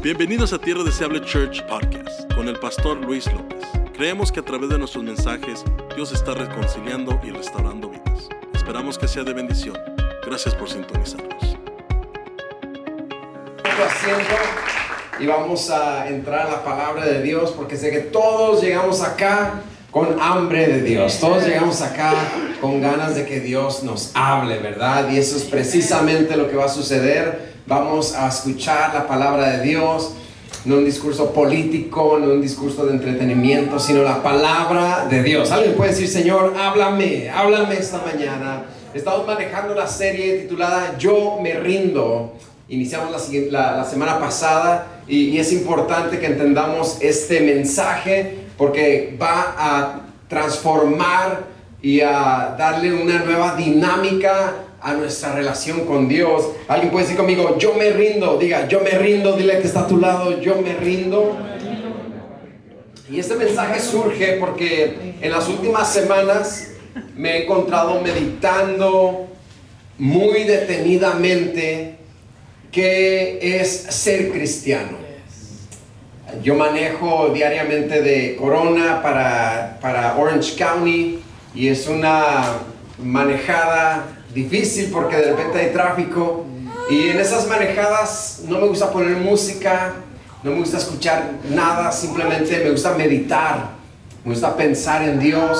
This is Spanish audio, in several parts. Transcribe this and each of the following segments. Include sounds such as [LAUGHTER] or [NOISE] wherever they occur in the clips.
Bienvenidos a Tierra Deseable Church Podcast con el pastor Luis López. Creemos que a través de nuestros mensajes Dios está reconciliando y restaurando vidas. Esperamos que sea de bendición. Gracias por sintonizarnos. y vamos a entrar a la palabra de Dios porque sé que todos llegamos acá con hambre de Dios. Todos llegamos acá con ganas de que Dios nos hable, ¿verdad? Y eso es precisamente lo que va a suceder. Vamos a escuchar la palabra de Dios, no un discurso político, no un discurso de entretenimiento, sino la palabra de Dios. Alguien puede decir, Señor, háblame, háblame esta mañana. Estamos manejando la serie titulada Yo me rindo. Iniciamos la, la, semana pasada y, y es importante que entendamos este mensaje porque va a transformar y a darle una nueva dinámica a nuestra relación con Dios. Alguien puede decir conmigo, yo me rindo, diga, yo me rindo, dile que está a tu lado, yo me rindo. Y este mensaje surge porque en las últimas semanas me he encontrado meditando muy detenidamente qué es ser cristiano. Yo manejo diariamente de Corona para, para Orange County y es una manejada difícil porque de repente hay tráfico. Y en esas manejadas no me gusta poner música, no me gusta escuchar nada, simplemente me gusta meditar, me gusta pensar en Dios,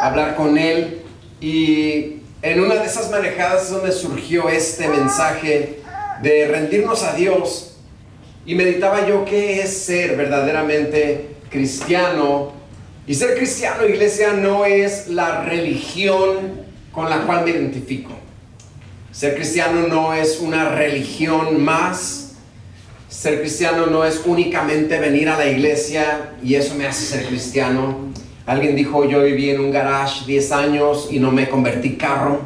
hablar con Él. Y en una de esas manejadas es donde surgió este mensaje de rendirnos a Dios. Y meditaba yo qué es ser verdaderamente cristiano. Y ser cristiano, iglesia, no es la religión con la cual me identifico. Ser cristiano no es una religión más. Ser cristiano no es únicamente venir a la iglesia y eso me hace ser cristiano. Alguien dijo, yo viví en un garage 10 años y no me convertí carro.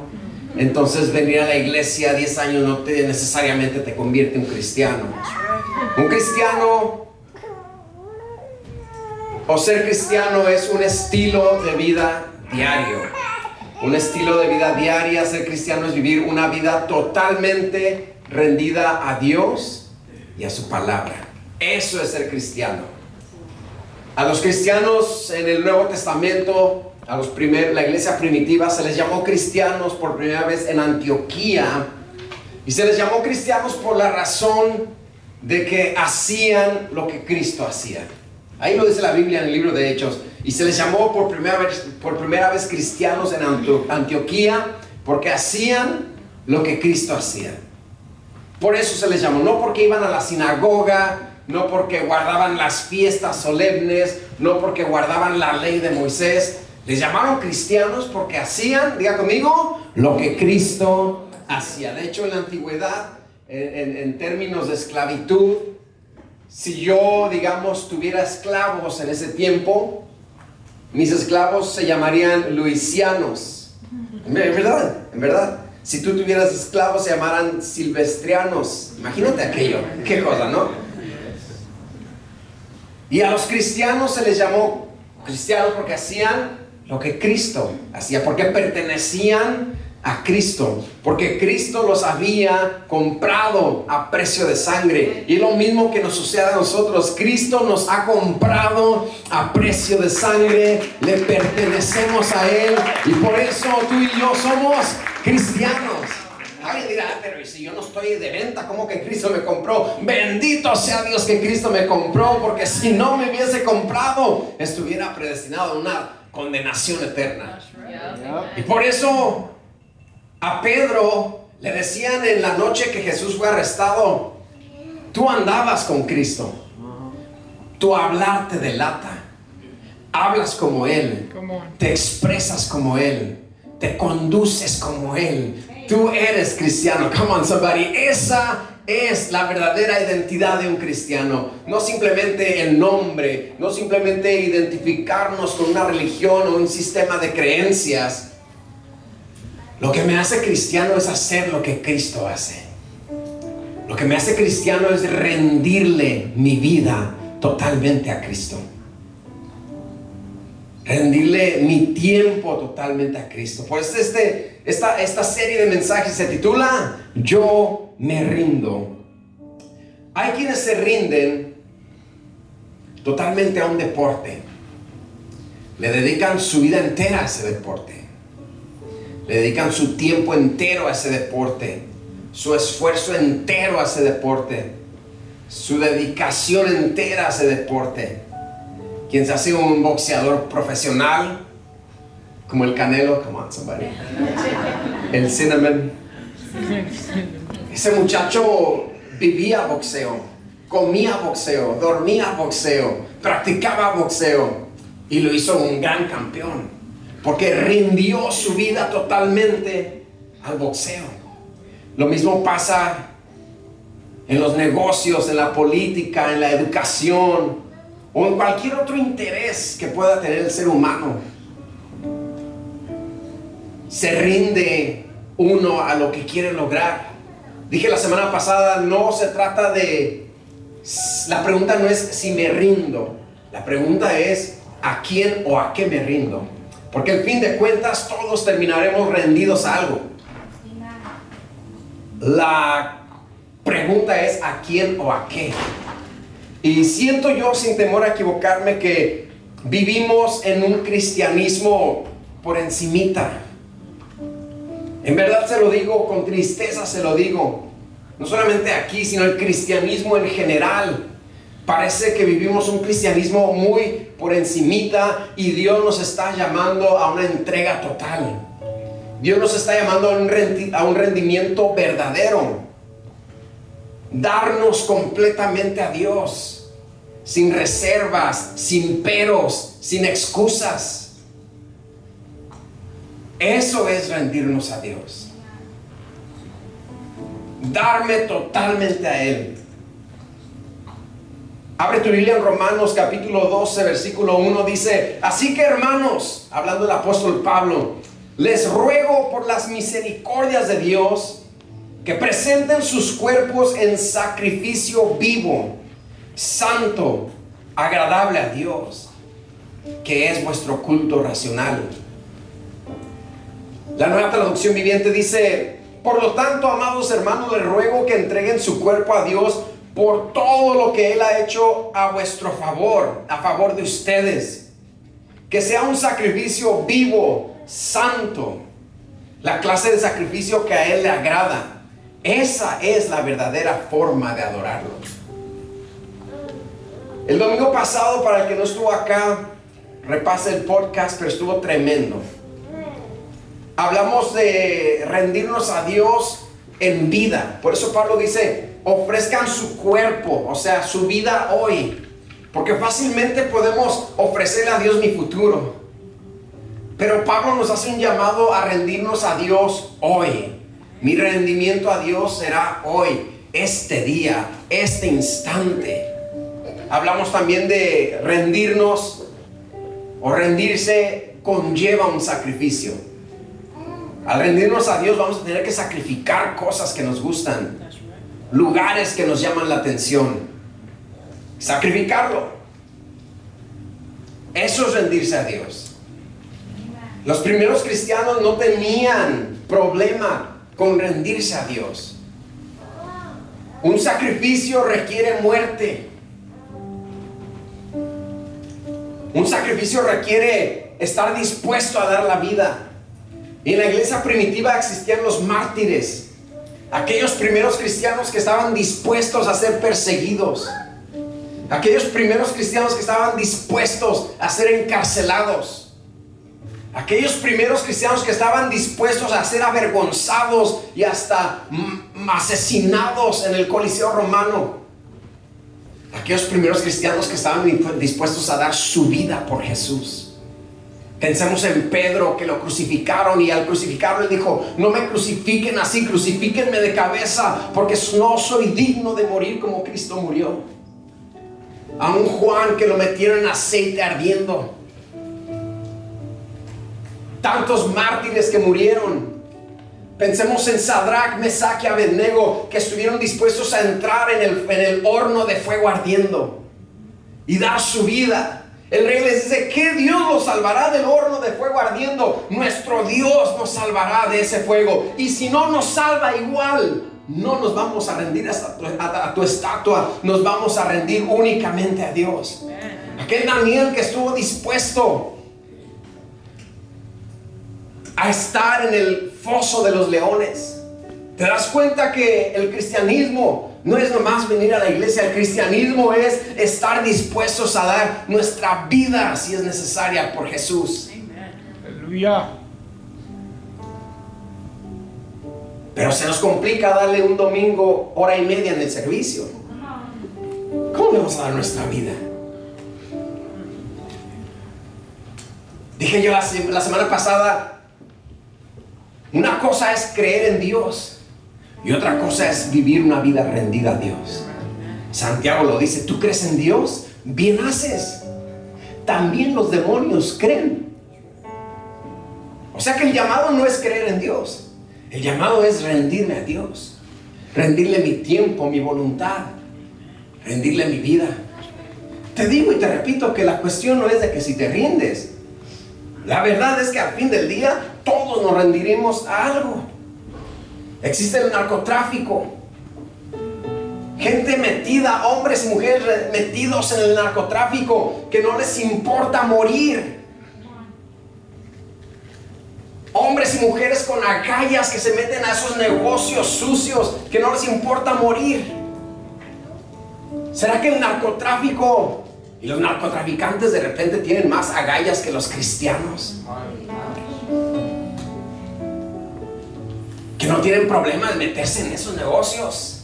Entonces venir a la iglesia 10 años no te, necesariamente te convierte en cristiano. Un cristiano o ser cristiano es un estilo de vida diario. Un estilo de vida diaria, ser cristiano es vivir una vida totalmente rendida a Dios y a su palabra. Eso es ser cristiano. A los cristianos en el Nuevo Testamento, a los primer, la iglesia primitiva se les llamó cristianos por primera vez en Antioquía y se les llamó cristianos por la razón de que hacían lo que Cristo hacía. Ahí lo dice la Biblia en el libro de Hechos. Y se les llamó por primera vez, por primera vez cristianos en Antioquía porque hacían lo que Cristo hacía. Por eso se les llamó, no porque iban a la sinagoga, no porque guardaban las fiestas solemnes, no porque guardaban la ley de Moisés. Les llamaron cristianos porque hacían, diga conmigo, lo que Cristo hacía. De hecho, en la antigüedad en, términos de esclavitud, si yo, digamos, tuviera esclavos en ese tiempo, mis esclavos se llamarían luisianos. En verdad, en verdad. Si tú tuvieras esclavos se llamaran silvestrianos. Imagínate aquello. Qué cosa, ¿no? Y a los cristianos se les llamó cristianos porque hacían lo que Cristo hacía, porque pertenecían a Cristo, porque Cristo los había comprado a precio de sangre. Y es lo mismo que nos sucede a nosotros. Cristo nos ha comprado a precio de sangre, le pertenecemos a Él y por eso tú y yo somos cristianos. Alguien dirá, ah, pero si yo no estoy de venta, ¿cómo que Cristo me compró? Bendito sea Dios que Cristo me compró, porque si no me hubiese comprado, estuviera predestinado a una condenación eterna. Y por eso a Pedro le decían en la noche que Jesús fue arrestado, tú andabas con Cristo, tu hablar te delata, hablas como Él, te expresas como Él, te conduces como Él. Tú eres cristiano. Come on, somebody. Esa es la verdadera identidad de un cristiano. No simplemente el nombre, no simplemente identificarnos con una religión o un sistema de creencias lo que me hace cristiano es hacer lo que Cristo hace. Lo que me hace cristiano es rendirle mi vida totalmente a Cristo. Rendirle mi tiempo totalmente a Cristo. Pues este, esta, esta serie de mensajes se titula Yo me rindo. Hay quienes se rinden totalmente a un deporte. Le dedican su vida entera a ese deporte. Le dedican su tiempo entero a ese deporte. Su esfuerzo entero a ese deporte. Su dedicación entera a ese deporte. Quien se hace un boxeador profesional, como el Canelo, come on somebody. El Cinnamon. Ese muchacho vivía boxeo, comía boxeo, dormía boxeo, practicaba boxeo y lo hizo un gran campeón, porque rindió su vida totalmente al boxeo. Lo mismo pasa en los negocios, en la política, en la educación o en cualquier otro interés que pueda tener el ser humano. Se rinde uno a lo que quiere lograr. Dije la semana pasada, no se trata de... La pregunta no es si me rindo, la pregunta es a quién o a qué me rindo. Porque al fin de cuentas todos terminaremos rendidos a algo. La pregunta es a quién o a qué. Y siento yo sin temor a equivocarme que vivimos en un cristianismo por encimita. En verdad se lo digo, con tristeza se lo digo. No solamente aquí, sino el cristianismo en general. Parece que vivimos un cristianismo muy por encimita y Dios nos está llamando a una entrega total. Dios nos está llamando a un, rendimiento verdadero. Darnos completamente a Dios. Sin reservas, sin peros, sin excusas. Eso es rendirnos a Dios. Darme totalmente a Él. Abre tu Biblia en Romanos capítulo 12, versículo 1. Dice, así que hermanos, hablando el apóstol Pablo, les ruego por las misericordias de Dios que presenten sus cuerpos en sacrificio vivo, santo, agradable a Dios, que es vuestro culto racional. La nueva traducción viviente dice, por lo tanto, amados hermanos, les ruego que entreguen su cuerpo a Dios por todo lo que Él ha hecho a vuestro favor, a favor de ustedes. Que sea un sacrificio vivo, santo, la clase de sacrificio que a Él le agrada. Esa es la verdadera forma de adorarlo. El domingo pasado, para el que no estuvo acá, repase el podcast, pero estuvo tremendo hablamos de rendirnos a Dios en vida. Por eso Pablo dice, ofrezcan su cuerpo, o sea, su vida hoy. Porque fácilmente podemos ofrecerle a Dios mi futuro. Pero Pablo nos hace un llamado a rendirnos a Dios hoy. Mi rendimiento a Dios será hoy, este día, este instante. Hablamos también de rendirnos o rendirse conlleva un sacrificio. Al rendirnos a Dios vamos a tener que sacrificar cosas que nos gustan, lugares que nos llaman la atención. Sacrificarlo. Eso es rendirse a Dios. Los primeros cristianos no tenían problema con rendirse a Dios. Un sacrificio requiere muerte. Un sacrificio requiere estar dispuesto a dar la vida. En la iglesia primitiva existían los mártires, aquellos primeros cristianos que estaban dispuestos a ser perseguidos, aquellos primeros cristianos que estaban dispuestos a ser encarcelados, aquellos primeros cristianos que estaban dispuestos a ser avergonzados y hasta asesinados en el Coliseo romano. Aquellos primeros cristianos que estaban dispuestos a dar su vida por Jesús. Pensemos en Pedro que lo crucificaron y al crucificarlo dijo, no me crucifiquen así, crucifíquenme de cabeza porque no soy digno de morir como Cristo murió. A un Juan que lo metieron en aceite ardiendo. Tantos mártires que murieron. Pensemos en Sadrach, Mesach y Abednego que estuvieron dispuestos a entrar en el, en el horno de fuego ardiendo y dar su vida el rey les dice que Dios los salvará del horno de fuego ardiendo. Nuestro Dios nos salvará de ese fuego. Y si no nos salva igual, no nos vamos a rendir hasta tu, a, a tu estatua, nos vamos a rendir únicamente a Dios. Aquel Daniel que estuvo dispuesto a estar en el foso de los leones. ¿Te das cuenta que el cristianismo no es nomás venir a la iglesia? El cristianismo es estar dispuestos a dar nuestra vida si es necesaria por Jesús. Aleluya. Pero se nos complica darle un domingo hora y media en el servicio. ¿Cómo le vamos a dar nuestra vida? Dije yo la, se- la semana pasada, una cosa es creer en Dios y otra cosa es vivir una vida rendida a Dios. Santiago lo dice, tú crees en Dios, bien haces. También los demonios creen. O sea que el llamado no es creer en Dios. El llamado es rendirme a Dios. Rendirle mi tiempo, mi voluntad. Rendirle mi vida. Te digo y te repito que la cuestión no es de que si te rindes. La verdad es que al fin del día todos nos rendiremos a algo. Existe el narcotráfico. Gente metida, hombres y mujeres re- metidos en el narcotráfico que no les importa morir. Hombres y mujeres con agallas que se meten a esos negocios sucios que no les importa morir. ¿Será que el narcotráfico y los narcotraficantes de repente tienen más agallas que los cristianos? Que no tienen problema de meterse en esos negocios.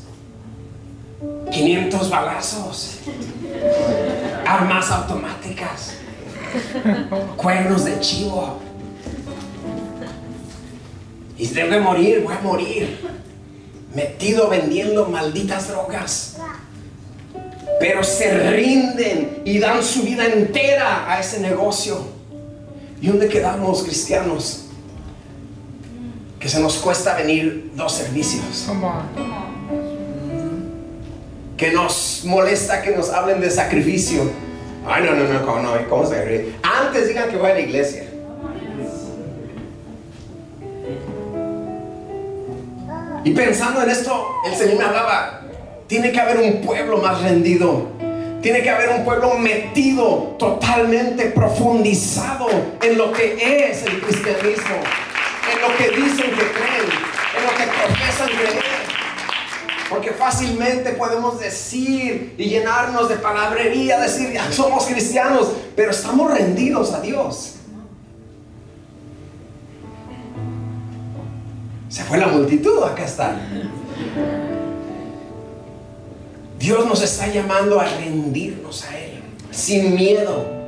500 balazos. Armas automáticas. Cuernos de chivo. Y que morir, voy a morir. Metido vendiendo malditas drogas. Pero se rinden y dan su vida entera a ese negocio. ¿Y dónde quedamos cristianos? Que se nos cuesta venir dos servicios. Come on. Que nos molesta que nos hablen de sacrificio. Ay, no, no, no, ¿cómo, no, ¿cómo se Antes digan que voy a la iglesia. Y pensando en esto, el Señor me hablaba, tiene que haber un pueblo más rendido. Tiene que haber un pueblo metido, totalmente profundizado en lo que es el cristianismo, lo que dicen que creen, en lo que profesan creer. Porque fácilmente podemos decir y llenarnos de palabrería, decir, "Ya somos cristianos, pero estamos rendidos a Dios. Se fue la multitud, acá está. Dios nos está llamando a rendirnos a Él, sin miedo.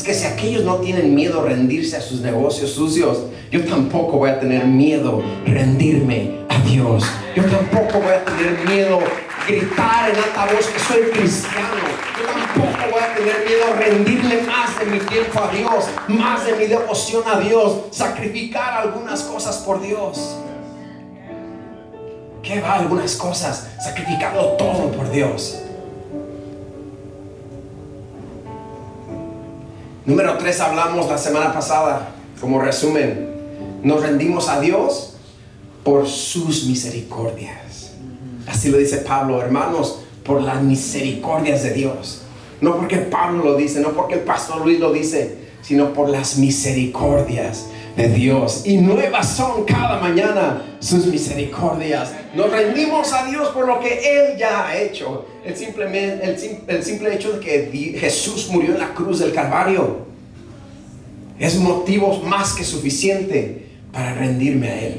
Es que si aquellos no tienen miedo rendirse a sus negocios sucios, yo tampoco voy a tener miedo rendirme a Dios. Yo tampoco voy a tener miedo gritar en alta voz que soy cristiano. Yo tampoco voy a tener miedo a rendirle más de mi tiempo a Dios, más de mi devoción a Dios, sacrificar algunas cosas por Dios. ¿Qué va algunas cosas? Sacrificando todo por Dios. Número 3 hablamos la semana pasada, como resumen, nos rendimos a Dios por sus misericordias. Así lo dice Pablo, hermanos, por las misericordias de Dios. No porque Pablo lo dice, no porque el pastor Luis lo dice, sino por las misericordias de Dios. Y nuevas son cada mañana sus misericordias. Nos rendimos a Dios por lo que Él ya ha hecho. El, simplemente, el, sim- el simple hecho de que Jesús murió en la cruz del Calvario es motivo más que suficiente para rendirme a Él.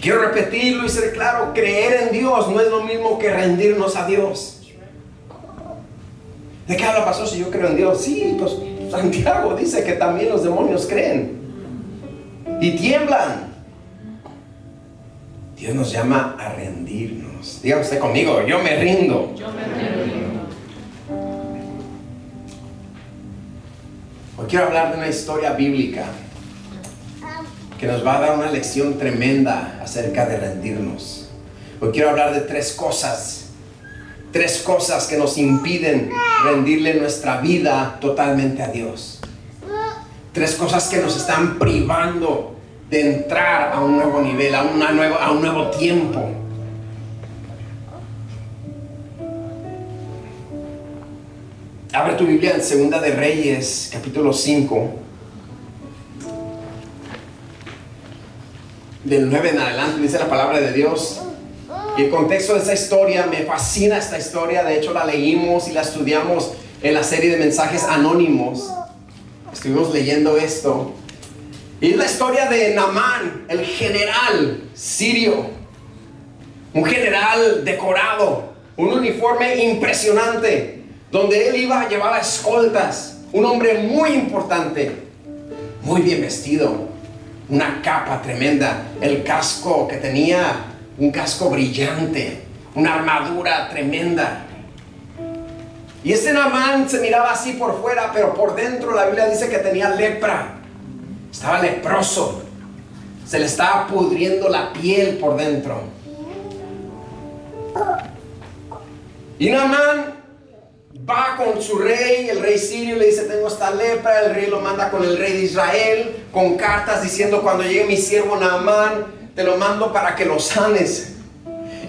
Quiero repetirlo y ser claro, creer en Dios no es lo mismo que rendirnos a Dios. ¿De qué habla pastor si yo creo en Dios? Sí, pues Santiago dice que también los demonios creen y tiemblan. Dios nos llama a rendirnos. Diga usted conmigo, yo me rindo. Hoy quiero hablar de una historia bíblica que nos va a dar una lección tremenda acerca de rendirnos. Hoy quiero hablar de tres cosas, tres cosas que nos impiden rendirle nuestra vida totalmente a Dios. Tres cosas que nos están privando de entrar a un nuevo nivel, a, una nueva, a un nuevo tiempo. Abre tu Biblia en Segunda de Reyes, capítulo 5. Del 9 en adelante dice la palabra de Dios. Y el contexto de esta historia, me fascina esta historia, de hecho la leímos y la estudiamos en la serie de mensajes anónimos. Estuvimos leyendo esto. Y es la historia de Namán, el general sirio. Un general decorado, un uniforme impresionante, donde él iba a llevar a escoltas. Un hombre muy importante, muy bien vestido, una capa tremenda, el casco que tenía un casco brillante, una armadura tremenda. Y este Namán se miraba así por fuera, pero por dentro la Biblia dice que tenía lepra. Estaba leproso. Se le estaba pudriendo la piel por dentro. Y Namán va con su rey, el rey sirio le dice, tengo esta lepra, el rey lo manda con el rey de Israel, con cartas diciendo, cuando llegue mi siervo Naamán, te lo mando para que lo sanes.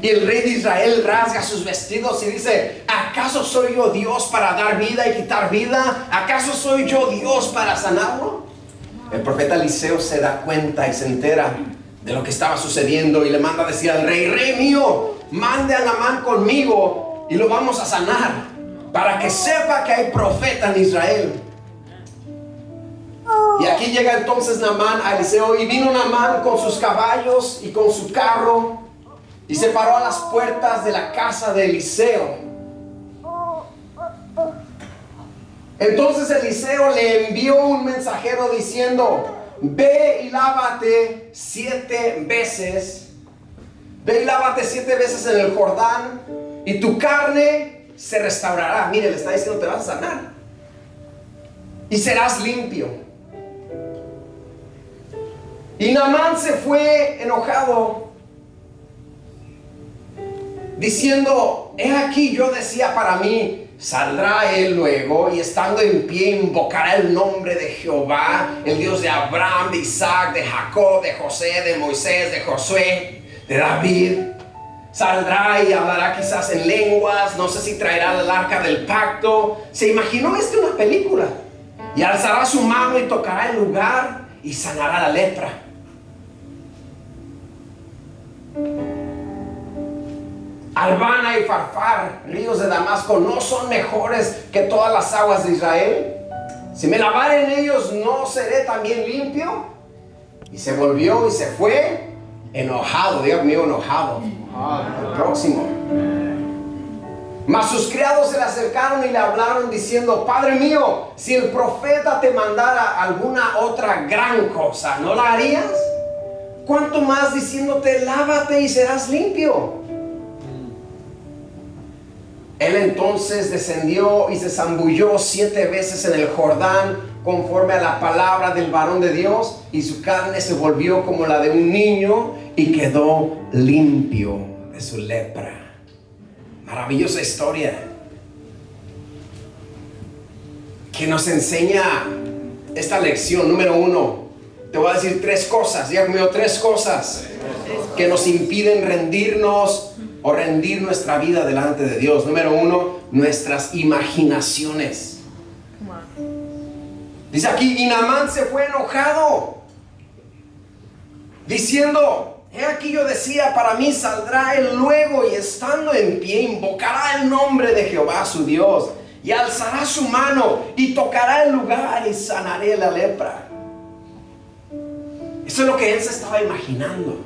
Y el rey de Israel rasga sus vestidos y dice, ¿acaso soy yo Dios para dar vida y quitar vida? ¿Acaso soy yo Dios para sanarlo? El profeta Eliseo se da cuenta y se entera de lo que estaba sucediendo y le manda a decir al rey, rey mío, mande a Namán conmigo y lo vamos a sanar para que sepa que hay profeta en Israel. Y aquí llega entonces Namán a Eliseo y vino Namán con sus caballos y con su carro y se paró a las puertas de la casa de Eliseo. Entonces Eliseo le envió un mensajero diciendo, ve y lávate siete veces, ve y lávate siete veces en el Jordán y tu carne se restaurará. Mire, le está diciendo, te vas a sanar y serás limpio. Y Namán se fue enojado, diciendo, he aquí yo decía para mí, saldrá él luego y estando en pie invocará el nombre de Jehová, el Dios de Abraham, de Isaac, de Jacob, de José, de Moisés, de Josué, de David. Saldrá y hablará quizás en lenguas, no sé si traerá el arca del pacto. Se imaginó esto una película. Y alzará su mano y tocará el lugar y sanará la lepra. Albana y Farfar, ríos de Damasco, no son mejores que todas las aguas de Israel. Si me lavare en ellos, ¿no seré también limpio? Y se volvió y se fue enojado, Dios mío, enojado. El próximo. Mas sus criados se le acercaron y le hablaron diciendo, Padre mío, si el profeta te mandara alguna otra gran cosa, ¿no la harías? ¿Cuánto más diciéndote, lávate y serás limpio? Él entonces descendió y se zambulló siete veces en el Jordán conforme a la palabra del varón de Dios y su carne se volvió como la de un niño y quedó limpio de su lepra. Maravillosa historia que nos enseña esta lección. Número uno, te voy a decir tres cosas, ya conmigo tres cosas que nos impiden rendirnos o rendir nuestra vida delante de Dios. Número uno, nuestras imaginaciones. Dice aquí, y Namán se fue enojado, diciendo, he aquí yo decía, para mí saldrá él luego y estando en pie invocará el nombre de Jehová su Dios y alzará su mano y tocará el lugar y sanaré la lepra. Eso es lo que él se estaba imaginando.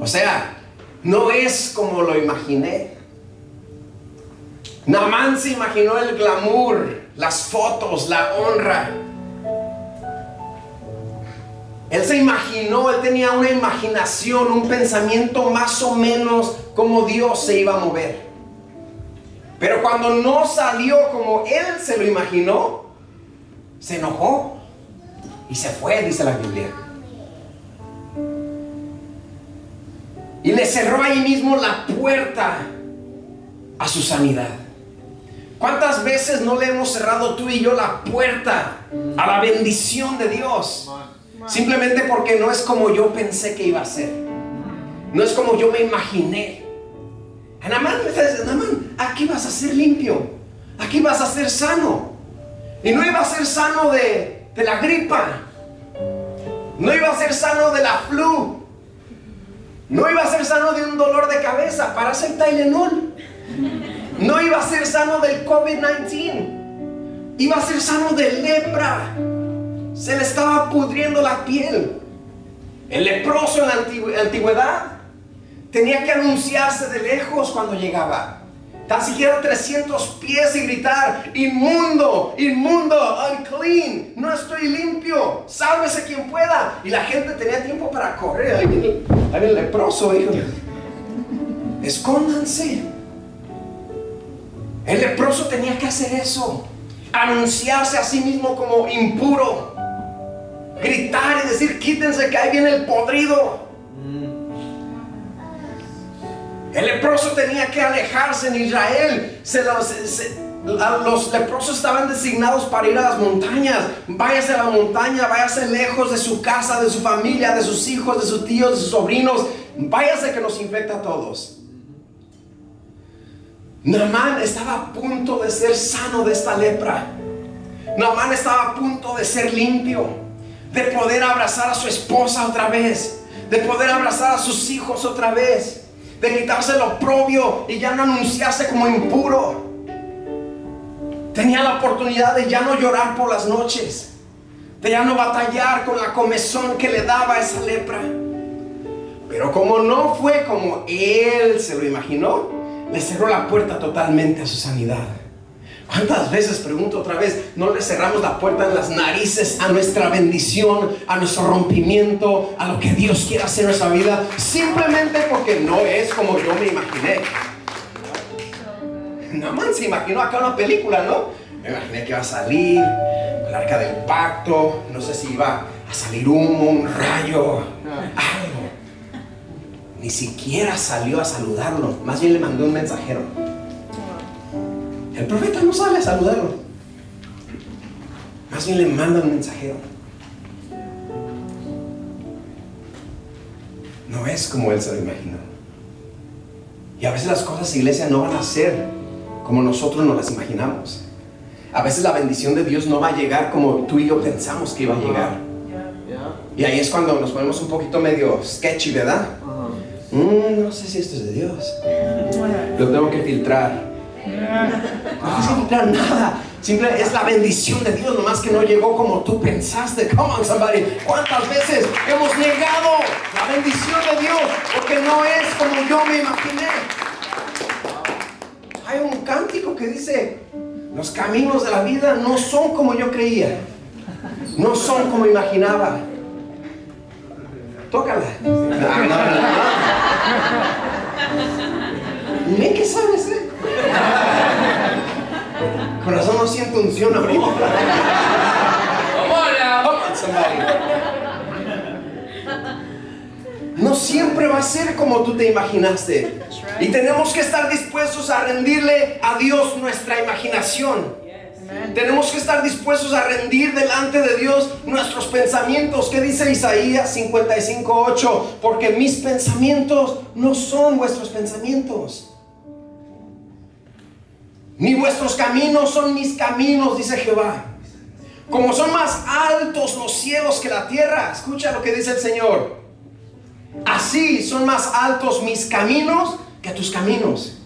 O sea, no es como lo imaginé. Namán se imaginó el glamour, las fotos, la honra. Él se imaginó, él tenía una imaginación, un pensamiento más o menos como Dios se iba a mover. Pero cuando no salió como él se lo imaginó, se enojó y se fue, dice la Biblia. Y le cerró ahí mismo la puerta a su sanidad. ¿Cuántas veces no le hemos cerrado tú y yo la puerta a la bendición de Dios? Simplemente porque no es como yo pensé que iba a ser. No es como yo me imaginé. Namán Namán, aquí vas a ser limpio. Aquí vas a ser sano. Y no iba a ser sano de, de la gripa. No iba a ser sano de la flu. No iba a ser sano de un dolor de cabeza para hacer Tylenol. No iba a ser sano del COVID-19. Iba a ser sano de lepra. Se le estaba pudriendo la piel. El leproso en la antigüedad tenía que anunciarse de lejos cuando llegaba. Tan siquiera 300 pies y gritar, inmundo, inmundo, unclean, no estoy limpio, sálvese quien pueda. Y la gente tenía tiempo para correr. Ahí el leproso, hijo. Escóndanse. El leproso tenía que hacer eso, anunciarse a sí mismo como impuro, gritar y decir, quítense que ahí viene el podrido. El leproso tenía que alejarse en Israel. los, leprosos estaban designados para ir a las montañas. Váyase a la montaña, váyase lejos de su casa, de su familia, de sus hijos, de sus tíos, de sus sobrinos. Váyase que nos infecta a todos. Naamán estaba a punto de ser sano de esta lepra. Naamán estaba a punto de ser limpio, de poder abrazar a su esposa otra vez, de poder abrazar a sus hijos otra vez de quitarse lo propio y ya no anunciarse como impuro. Tenía la oportunidad de ya no llorar por las noches, de ya no batallar con la comezón que le daba esa lepra. Pero como no fue como él se lo imaginó, le cerró la puerta totalmente a su sanidad. ¿Cuántas veces, pregunto otra vez, no le cerramos la puerta en las narices a nuestra bendición, a nuestro rompimiento, a lo que Dios quiere hacer en nuestra vida, simplemente porque no es como yo me imaginé? No se imaginó acá una película, ¿no? Me imaginé que iba a salir el arca del pacto, no sé si iba a salir humo, un rayo, algo. Ni siquiera salió a saludarlo, más bien le mandó un mensajero. El profeta no sale a saludarlo. Más bien le manda un mensajero. No es como él se lo imaginó. Y a veces las cosas, iglesia, no van a ser como nosotros nos las imaginamos. A veces la bendición de Dios no va a llegar como tú y yo pensamos que iba a llegar. Y ahí es cuando nos ponemos un poquito medio sketchy, ¿verdad? Mm, no sé si esto es de Dios. Lo tengo que filtrar. No significa nada. Simple es la bendición de Dios, nomás que no llegó como tú pensaste. Come on, somebody. ¿Cuántas veces hemos negado la bendición de Dios porque no es como yo me imaginé? Hay un cántico que dice: Los caminos de la vida no son como yo creía, no son como imaginaba. Tócala. [LAUGHS] No. qué sabes, eh? [LAUGHS] Corazón no siento unción ahorita. No siempre va a ser como tú te imaginaste. Y tenemos que estar dispuestos a rendirle a Dios nuestra imaginación. Tenemos que estar dispuestos a rendir delante de Dios nuestros pensamientos. ¿Qué dice Isaías 55:8? Porque mis pensamientos no son vuestros pensamientos ni vuestros caminos son mis caminos, dice Jehová. Como son más altos los cielos que la tierra, escucha lo que dice el Señor. Así son más altos mis caminos que tus caminos.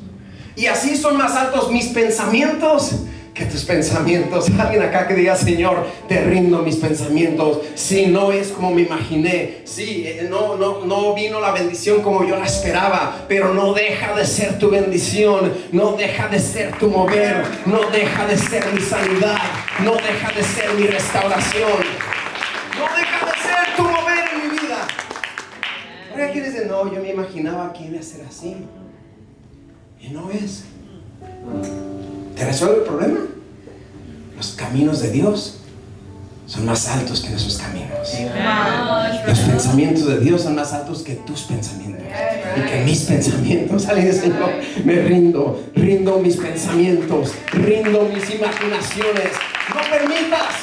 Y así son más altos mis pensamientos que tus pensamientos, alguien acá que diga, Señor, te rindo mis pensamientos. Si no es como me imaginé, si eh, no, no, no vino la bendición como yo la esperaba, pero no deja de ser tu bendición, no deja de ser tu mover, no deja de ser mi sanidad, no deja de ser mi restauración, no deja de ser tu mover en mi vida. Ahora aquí dice, no, yo me imaginaba que iba a ser así. Y no es. ¿Te resuelve el problema? Los caminos de Dios son más altos que nuestros caminos. Los pensamientos de Dios son más altos que tus pensamientos y que mis pensamientos. [LAUGHS] Alguien Señor, me rindo, rindo mis pensamientos, rindo mis imaginaciones. No permitas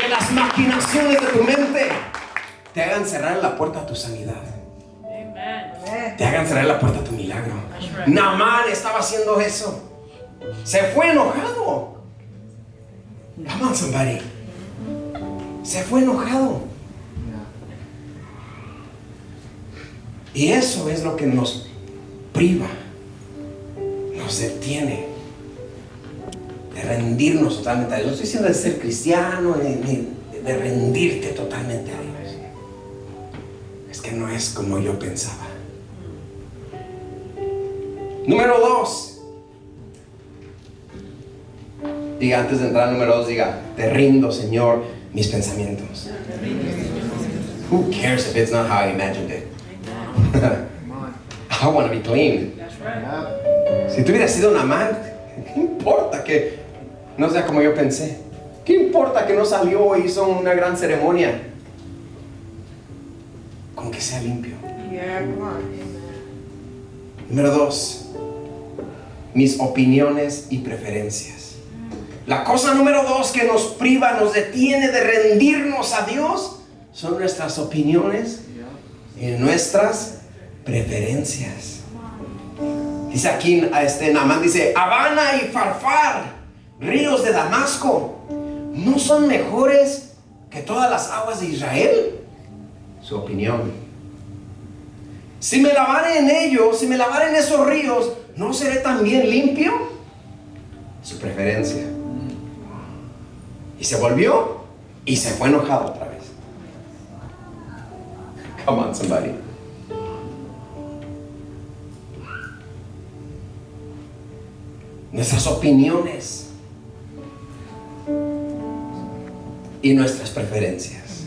que las maquinaciones de tu mente te hagan cerrar la puerta a tu sanidad. Te hagan cerrar la puerta a tu milagro. Namán estaba haciendo eso. Se fue enojado. Come on, somebody. Se fue enojado. Y eso es lo que nos priva, nos detiene de rendirnos totalmente a Dios. No estoy diciendo de ser cristiano, ni, de rendirte totalmente a Dios. Es que no es como yo pensaba. Número dos. Diga, antes de entrar número dos, diga, te rindo, Señor, mis pensamientos. Who cares if it's not how I imagined it? [LAUGHS] I want to be clean. Si tú hubieras sido un amante, ¿qué importa que no sea como yo pensé? ¿Qué importa que no salió e hizo una gran ceremonia? Con que sea limpio. Número dos, mis opiniones y preferencias. La cosa número dos que nos priva, nos detiene de rendirnos a Dios son nuestras opiniones y nuestras preferencias. Dice aquí, este Namán dice, Habana y Farfar, ríos de Damasco, ¿no son mejores que todas las aguas de Israel? Su opinión. Si me lavare en ellos, si me lavare en esos ríos, ¿no seré también limpio? Su preferencia. Y se volvió y se fue enojado otra vez. Come on, somebody. Nuestras opiniones y nuestras preferencias.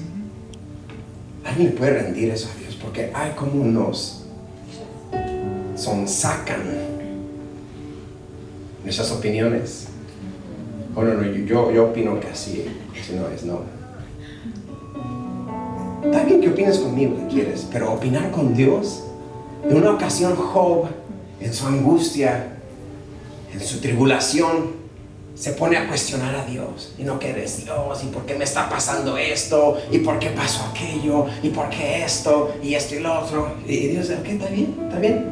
Alguien puede rendir eso a Dios porque hay como nos sonsacan nuestras opiniones. Oh, no, no, yo, yo opino que así, si no es, no. Está bien que opines conmigo si quieres, pero opinar con Dios. En una ocasión Job, en su angustia, en su tribulación, se pone a cuestionar a Dios. Y no que eres Dios, y por qué me está pasando esto, y por qué pasó aquello, y por qué esto, y esto y lo otro. Y Dios dice, ok, está bien, está bien.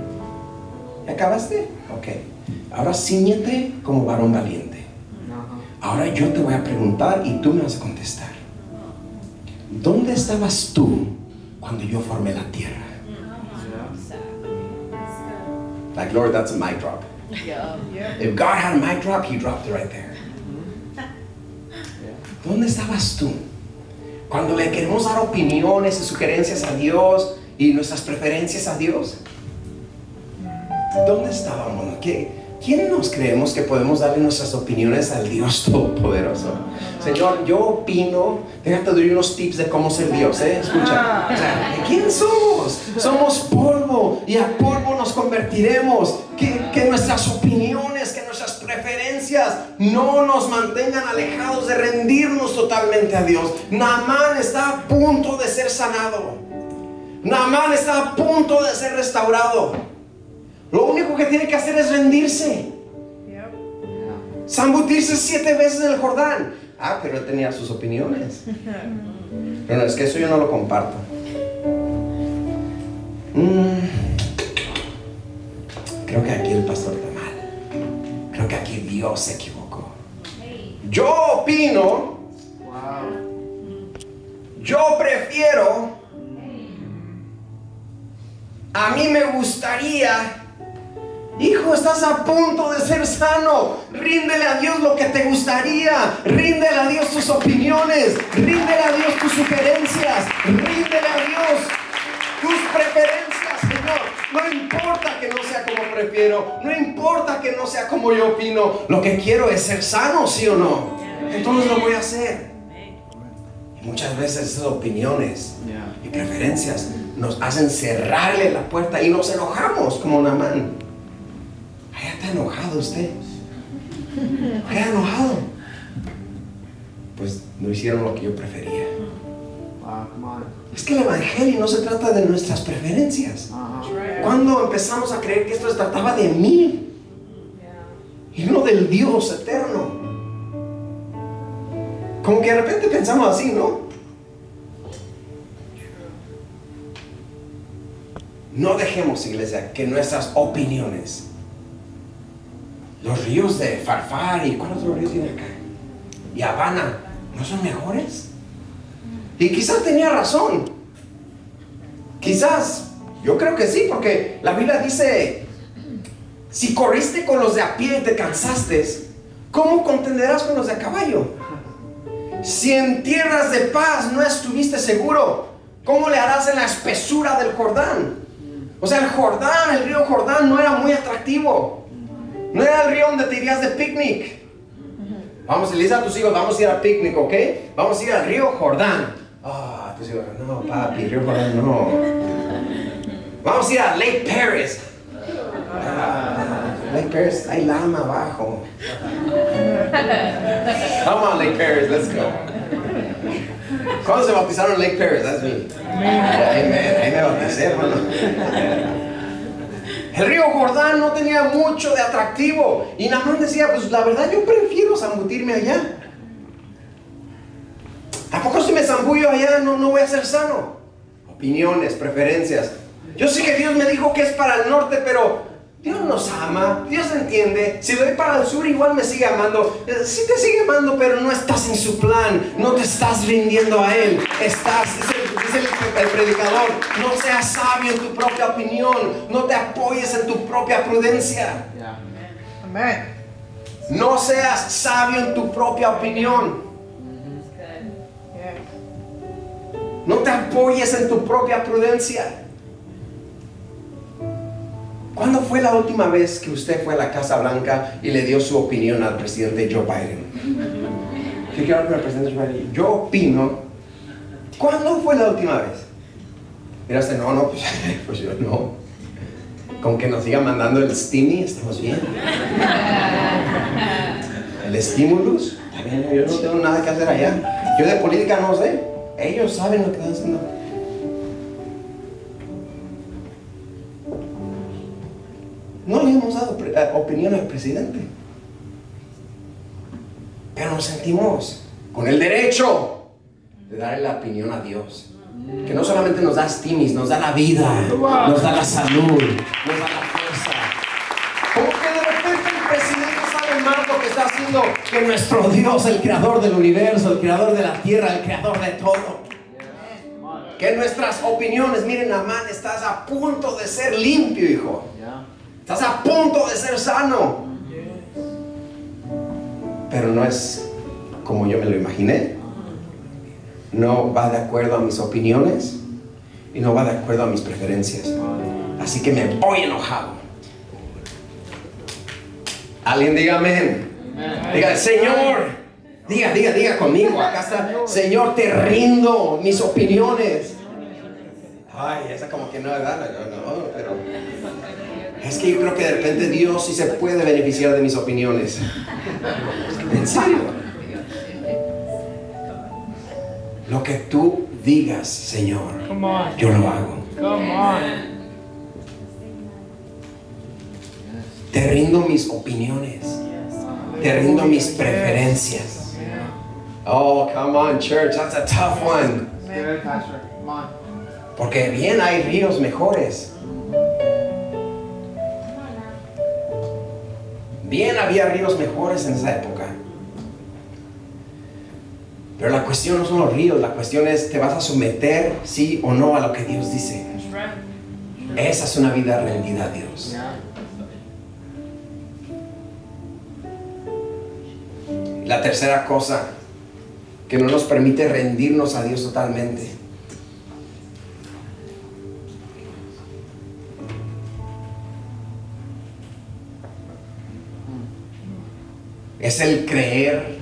¿Ya acabaste? Ok. Ahora ciñete como varón valiente. Ahora yo te voy a preguntar y tú me vas a contestar. ¿Dónde estabas tú cuando yo formé la tierra? Like, Lord, that's a mic drop. If God had a mic drop, He dropped it right there. ¿Dónde estabas tú? Cuando le queremos dar opiniones y sugerencias a Dios y nuestras preferencias a Dios. ¿Dónde estábamos? ¿Qué, ¿Quién nos creemos que podemos darle nuestras opiniones al Dios Todopoderoso? Señor, yo opino, déjate doy unos tips de cómo ser Dios, ¿eh? Escucha, o ¿quién somos? Somos polvo y a polvo nos convertiremos. Que, que nuestras opiniones, que nuestras preferencias no nos mantengan alejados de rendirnos totalmente a Dios. Naamán está a punto de ser sanado. Naamán está a punto de ser restaurado. Lo único que tiene que hacer es rendirse. Zambutirse siete veces en el Jordán. Ah, pero él tenía sus opiniones. [LAUGHS] Pero no, es que eso yo no lo comparto. Mm. Creo que aquí el pastor está mal. Creo que aquí Dios se equivocó. Yo opino. Yo prefiero. A mí me gustaría Hijo, estás a punto de ser sano. Ríndele a Dios lo que te gustaría. Ríndele a Dios tus opiniones. Ríndele a Dios tus sugerencias. Ríndele a Dios tus preferencias, Señor. No importa que no sea como prefiero. No importa que no sea como yo opino. Lo que quiero es ser sano, sí o no. Entonces lo voy a hacer. Y muchas veces esas opiniones y preferencias nos hacen cerrarle la puerta y nos enojamos como una mano está enojado usted. Está enojado. Pues no hicieron lo que yo prefería. Es que el Evangelio no se trata de nuestras preferencias. Cuando empezamos a creer que esto se trataba de mí y no del Dios eterno. Como que de repente pensamos así, ¿no? No dejemos, iglesia, que nuestras opiniones, los ríos de Farfar y ¿cuál otro río tiene acá? Y Habana, ¿no son mejores? Y quizás tenía razón. Quizás, yo creo que sí, porque la Biblia dice, si corriste con los de a pie y te cansaste, ¿cómo contenderás con los de a caballo? Si en tierras de paz no estuviste seguro, ¿cómo le harás en la espesura del Jordán? O sea, el Jordán, el río Jordán no era muy atractivo. No era el río donde te irías de picnic. Vamos, le a tus hijos, vamos a ir a picnic, ¿ok? Vamos a ir al río Jordán. Ah, tus hijos, no, papi, río Jordán no. Vamos a ir a Lake Paris. Ah, Lake Paris, hay lama abajo. Come on, Lake Paris, let's go. ¿Cuándo se bautizaron Lake Paris? That's me. Amen. Ahí me bauticé, hermano. El río Jordán no tenía mucho de atractivo. Y Namán decía, pues la verdad yo prefiero zambutirme allá. ¿A poco si me zambullo allá no, no voy a ser sano? Opiniones, preferencias. Yo sé que Dios me dijo que es para el norte, pero Dios nos ama, Dios entiende. Si voy para el sur, igual me sigue amando. Sí te sigue amando, pero no estás en su plan. No te estás rindiendo a Él. Estás, dice, el, predicador, no seas sabio en tu propia opinión. No te apoyes en tu propia prudencia. No seas sabio en tu propia opinión. No te apoyes en tu propia prudencia. ¿Cuándo fue la última vez que usted fue a la Casa Blanca y le dio su opinión al presidente Joe Biden? ¿Qué quiero hablar con el presidente Joe Biden? Yo opino. ¿Cuándo fue la última vez? Miraste, no, no, pues, [LAUGHS] pues, yo no. Con que nos siga mandando el Steamy, estamos bien. El estímulos, yo no tengo nada que hacer allá. Yo de política no sé. Ellos saben lo que están haciendo. No le hemos dado eh, opinión al presidente. Pero nos sentimos con el derecho de darle la opinión a Dios. Que no solamente nos da estimis, nos da la vida, nos da la salud, nos da la fuerza. Como que de repente el presidente sabe más lo que está haciendo que nuestro Dios, el creador del universo, el creador de la tierra, el creador de todo. Que nuestras opiniones, miren, Amán, estás a punto de ser limpio, hijo. Estás a punto de ser sano. Pero no es como yo me lo imaginé. No va de acuerdo a mis opiniones y no va de acuerdo a mis preferencias. Así que me voy enojado. Alguien diga amén. Diga, Señor. Diga, diga, diga conmigo. Acá está. Señor, te rindo mis opiniones. Ay, esa como que no, ¿verdad? No, pero es que yo creo que de repente Dios sí se puede beneficiar de mis opiniones. ¿En serio? Lo que tú digas, Señor, yo lo hago. Te rindo mis opiniones. Te rindo mis preferencias. Oh, come on, church. That's a tough one. Porque bien hay ríos mejores. Bien había ríos mejores en esa época. Pero la cuestión no son los ríos, la cuestión es, ¿te vas a someter sí o no a lo que Dios dice? Esa es una vida rendida a Dios. La tercera cosa que no nos permite rendirnos a Dios totalmente es el creer.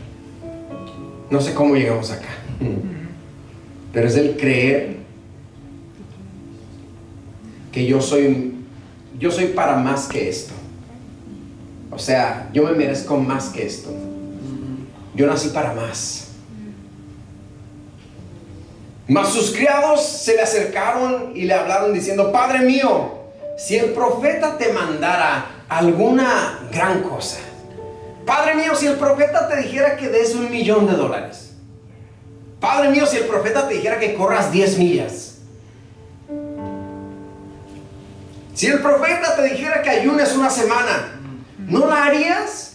No sé cómo llegamos acá, pero es el creer que yo soy, yo soy para más que esto. O sea, yo me merezco más que esto. Yo nací para más. Mas sus criados se le acercaron y le hablaron diciendo, Padre mío, si el profeta te mandara alguna gran cosa, Padre mío, si el profeta te dijera que des un millón de dólares. Padre mío, si el profeta te dijera que corras 10 millas. Si el profeta te dijera que ayunes una semana, ¿no la harías?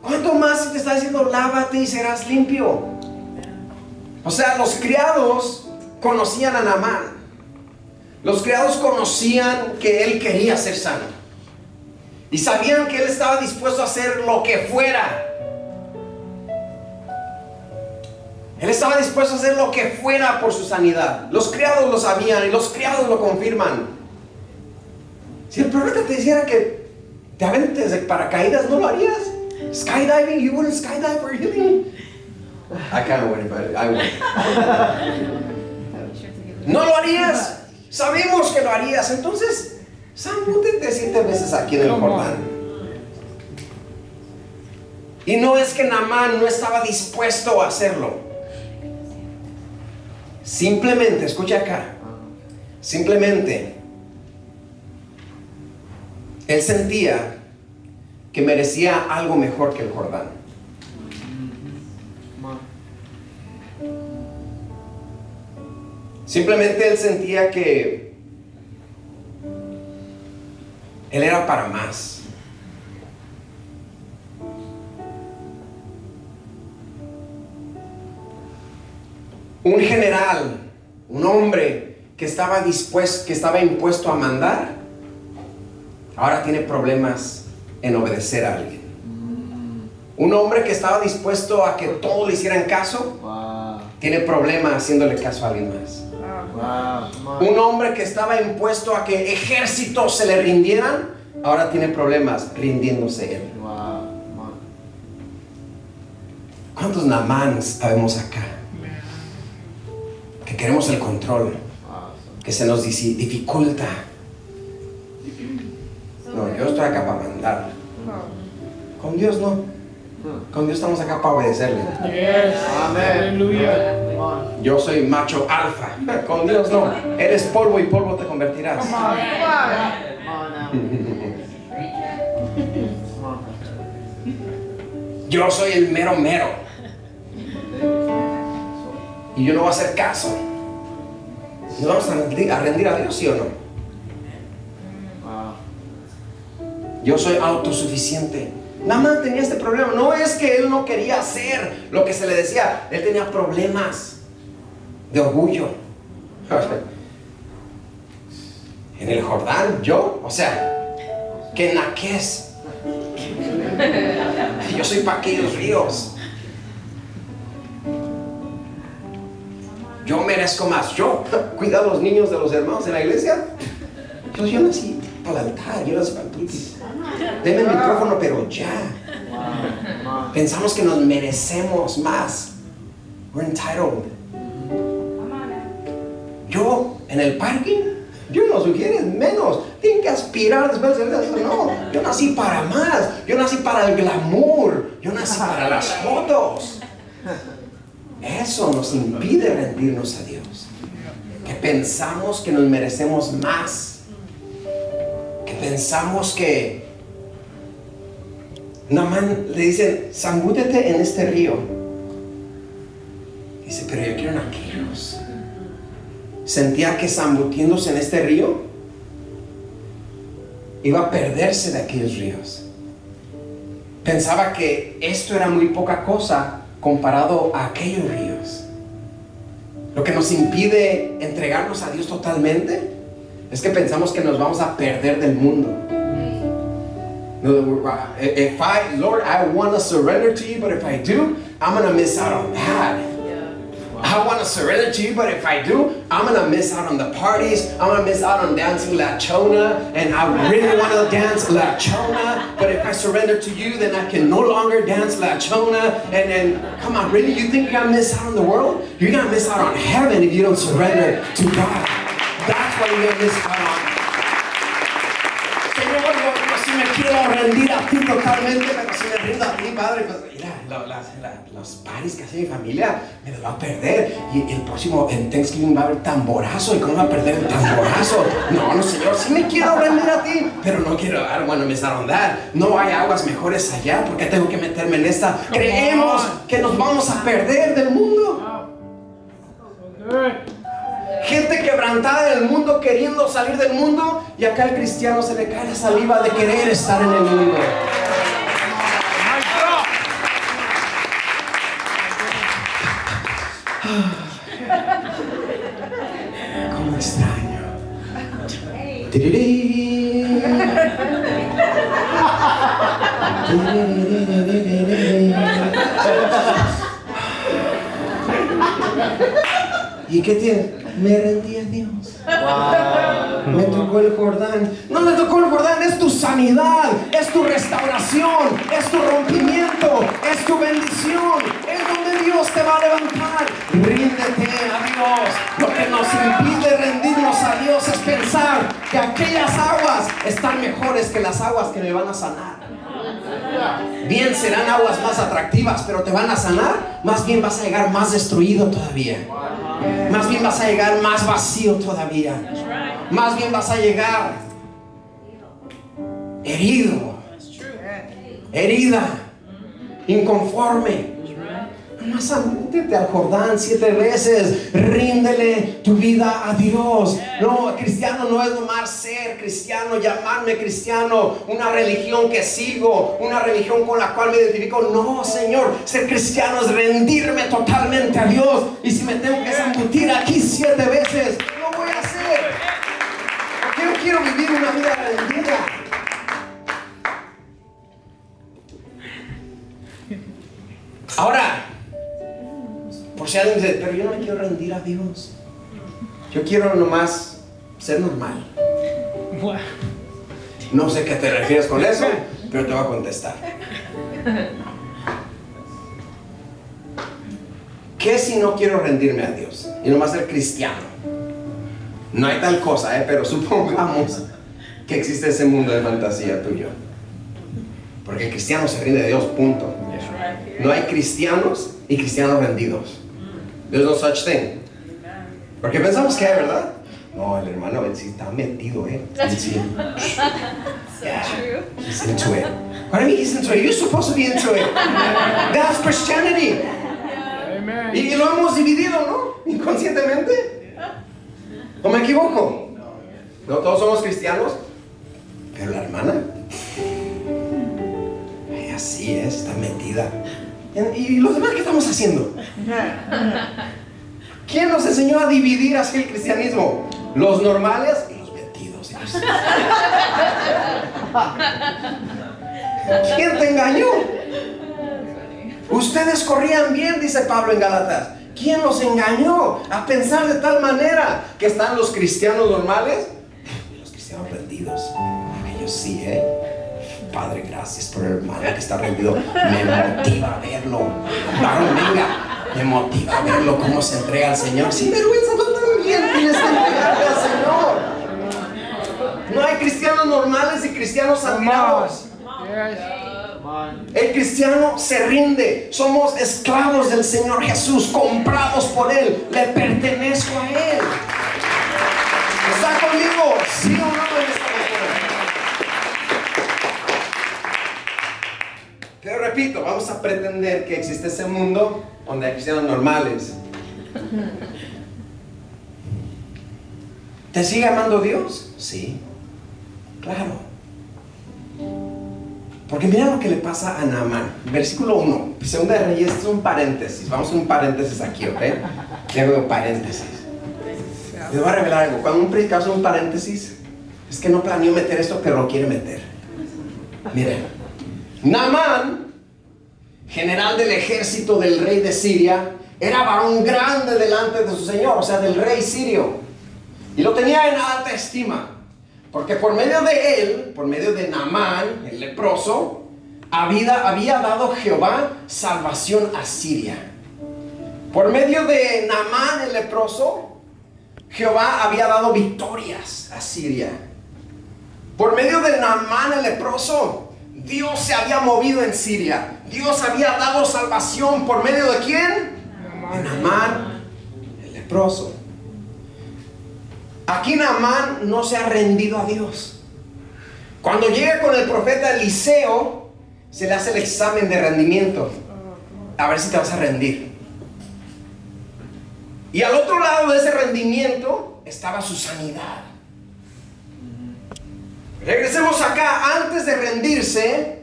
¿Cuánto más si te está diciendo lávate y serás limpio? O sea, los criados conocían a Namán. Los criados conocían que él quería ser sano. Y sabían que él estaba dispuesto a hacer lo que fuera. Él estaba dispuesto a hacer lo que fuera por su sanidad. Los criados lo sabían y los criados lo confirman. Si el profeta te dijera que te aventes de paracaídas, ¿no lo harías? Skydiving, you wouldn't skydive for healing. I kind of would, but I would. [LAUGHS] ¿No lo harías? Sabemos que lo harías. Entonces, sambútete siete veces aquí en el Jordán. Y no es que Namán no estaba dispuesto a hacerlo. Simplemente, escucha acá. Simplemente, él sentía que merecía algo mejor que el Jordán. Simplemente él sentía que él era para más. Un general, un hombre que estaba dispuesto, que estaba impuesto a mandar, ahora tiene problemas en obedecer a alguien. Un hombre que estaba dispuesto a que todos le hicieran caso, tiene problemas haciéndole caso a alguien más. Un hombre que estaba impuesto a que ejércitos se le rindieran, ahora tiene problemas rindiéndose él. ¿Cuántos namans habemos acá? Que queremos el control, que se nos dificulta. No, yo estoy acá para mandar. Con Dios no. Con Dios estamos acá para obedecerle. Yo soy macho alfa. Con Dios no. Eres polvo y polvo te convertirás. Yo soy el mero mero. Y yo no voy a hacer caso. ¿No vamos a rendir, a rendir a Dios, sí o no? Yo soy autosuficiente. Nada más tenía este problema. No es que él no quería hacer lo que se le decía. Él tenía problemas de orgullo. [LAUGHS] En el Jordán, yo, o sea, que naques. [LAUGHS] Yo soy para ríos. Yo merezco más. Yo [LAUGHS] cuido a los niños de los hermanos en la iglesia. Yo, yo nací para el altar, yo nací para el Deme el micrófono, pero ya. Pensamos que nos merecemos más. We're entitled. Yo, en el parking, yo no sugiero menos. Tienen que aspirar después de eso. No, yo nací para más. Yo nací para el glamour. Yo nací para las fotos. Eso nos impide rendirnos a Dios. Que pensamos que nos merecemos más. Que pensamos que Namán le dice, zambútete en este río. Dice, pero yo quiero aquellos. Sentía que zambutiéndose en este río iba a perderse de aquellos ríos. Pensaba que esto era muy poca cosa comparado a aquellos ríos. Lo que nos impide entregarnos a Dios totalmente es que pensamos que nos vamos a perder del mundo. If I, Lord, I want to surrender to you, but if I do, I'm going to miss out on that. I want to surrender to you, but if I do, I'm going to miss out on the parties. I'm going to miss out on dancing La Chona, and I really want to dance La Chona, but if I surrender to you, then I can no longer dance La Chona. And then, come on, really? You think you're going to miss out on the world? You're going to miss out on heaven if you don't surrender to God. That's what you're going to miss out on. Quiero rendir a ti totalmente, pero si me rindo a ti, Padre, pues mira, los paris que hace mi familia me los va a perder. Y el próximo, en Thanksgiving, va a haber tamborazo. ¿Y cómo va a perder el tamborazo? No, no, Señor, sí me quiero rendir a ti, pero no quiero, dar, bueno, me dar. No hay aguas mejores allá, porque tengo que meterme en esta. Creemos que nos vamos a perder del mundo. Gente quebrantada en el mundo queriendo salir del mundo y acá al cristiano se le cae la saliva de querer estar en el mundo. Como extraño. ¿Y qué tiene? Me rendí a Dios. Me tocó el Jordán. No me tocó el Jordán, es tu sanidad, es tu restauración, es tu rompimiento, es tu bendición. Es donde Dios te va a levantar. Ríndete a Dios. Lo que nos impide rendirnos a Dios es pensar que aquellas aguas están mejores que las aguas que me van a sanar. Bien serán aguas más atractivas, pero te van a sanar. Más bien vas a llegar más destruido todavía. Más bien vas a llegar más vacío todavía. Más bien vas a llegar herido, herida, inconforme. Más métete al Jordán siete veces. Ríndele tu vida a Dios. No, cristiano no es nomás ser cristiano, llamarme cristiano, una religión que sigo, una religión con la cual me identifico. No, Señor, ser cristiano es rendirme totalmente a Dios. Y si me tengo que zambutir aquí siete veces, lo voy a hacer. Porque yo quiero vivir una vida rendida. Ahora, si alguien dice, pero yo no me quiero rendir a Dios. Yo quiero nomás ser normal. No sé qué te refieres con eso, pero te voy a contestar. ¿Qué si no quiero rendirme a Dios? Y nomás ser cristiano. No hay tal cosa, ¿eh? pero supongamos que existe ese mundo de fantasía tuyo. Porque el cristiano se rinde a Dios, punto. No hay cristianos y cristianos rendidos. There's no such thing. Porque pensamos que hay, ¿verdad? No, el hermano él sí está metido, ¿eh? Él sí. [LAUGHS] Yeah, he's into it. What do you mean he's into it? You're supposed to be into it. That's Christianity. Y, y lo hemos dividido, ¿no? Inconscientemente. ¿O me equivoco? No todos somos cristianos. Pero la hermana. Ay, así es, está metida. ¿Y los demás qué estamos haciendo? ¿Quién nos enseñó a dividir así el cristianismo? Los normales y los metidos. ¿Quién te engañó? Ustedes corrían bien, dice Pablo en Galatas. ¿Quién los engañó a pensar de tal manera que están los cristianos normales y los cristianos rendidos? Ellos sí, ¿eh? Padre, gracias por el hermano que está rendido. Me motiva a verlo. Venga. Me motiva a verlo cómo se entrega al Señor. Sin vergüenza, tú también tienes que entregarte al Señor. No hay cristianos normales y cristianos admirados. El cristiano se rinde. Somos esclavos del Señor Jesús, comprados por Él. Le pertenezco a Él. ¿Está conmigo? Pero repito, vamos a pretender que existe ese mundo donde hay cristianos normales. ¿Te sigue amando Dios? Sí, claro. Porque mira lo que le pasa a Naamán. Versículo 1, segunda de Reyes, es un paréntesis. Vamos a un paréntesis aquí, ¿ok? Le hago paréntesis. Les voy a revelar algo. Cuando un predicador hace un paréntesis, es que no planeó meter esto, pero lo quiere meter. Miren, Naamán, general del ejército del rey de Siria, era varón grande delante de su señor, o sea, del rey sirio. Y lo tenía en alta estima. Porque por medio de él, por medio de Naamán, el leproso, había, había dado Jehová salvación a Siria. Por medio de Naamán, el leproso, Jehová había dado victorias a Siria. Por medio de Naamán, el leproso, Dios se había movido en Siria. Dios había dado salvación por medio de quién? Naamán, el leproso. Aquí Naamán no se ha rendido a Dios. Cuando llega con el profeta Eliseo, se le hace el examen de rendimiento. A ver si te vas a rendir. Y al otro lado de ese rendimiento estaba su sanidad. Regresemos acá, antes de rendirse,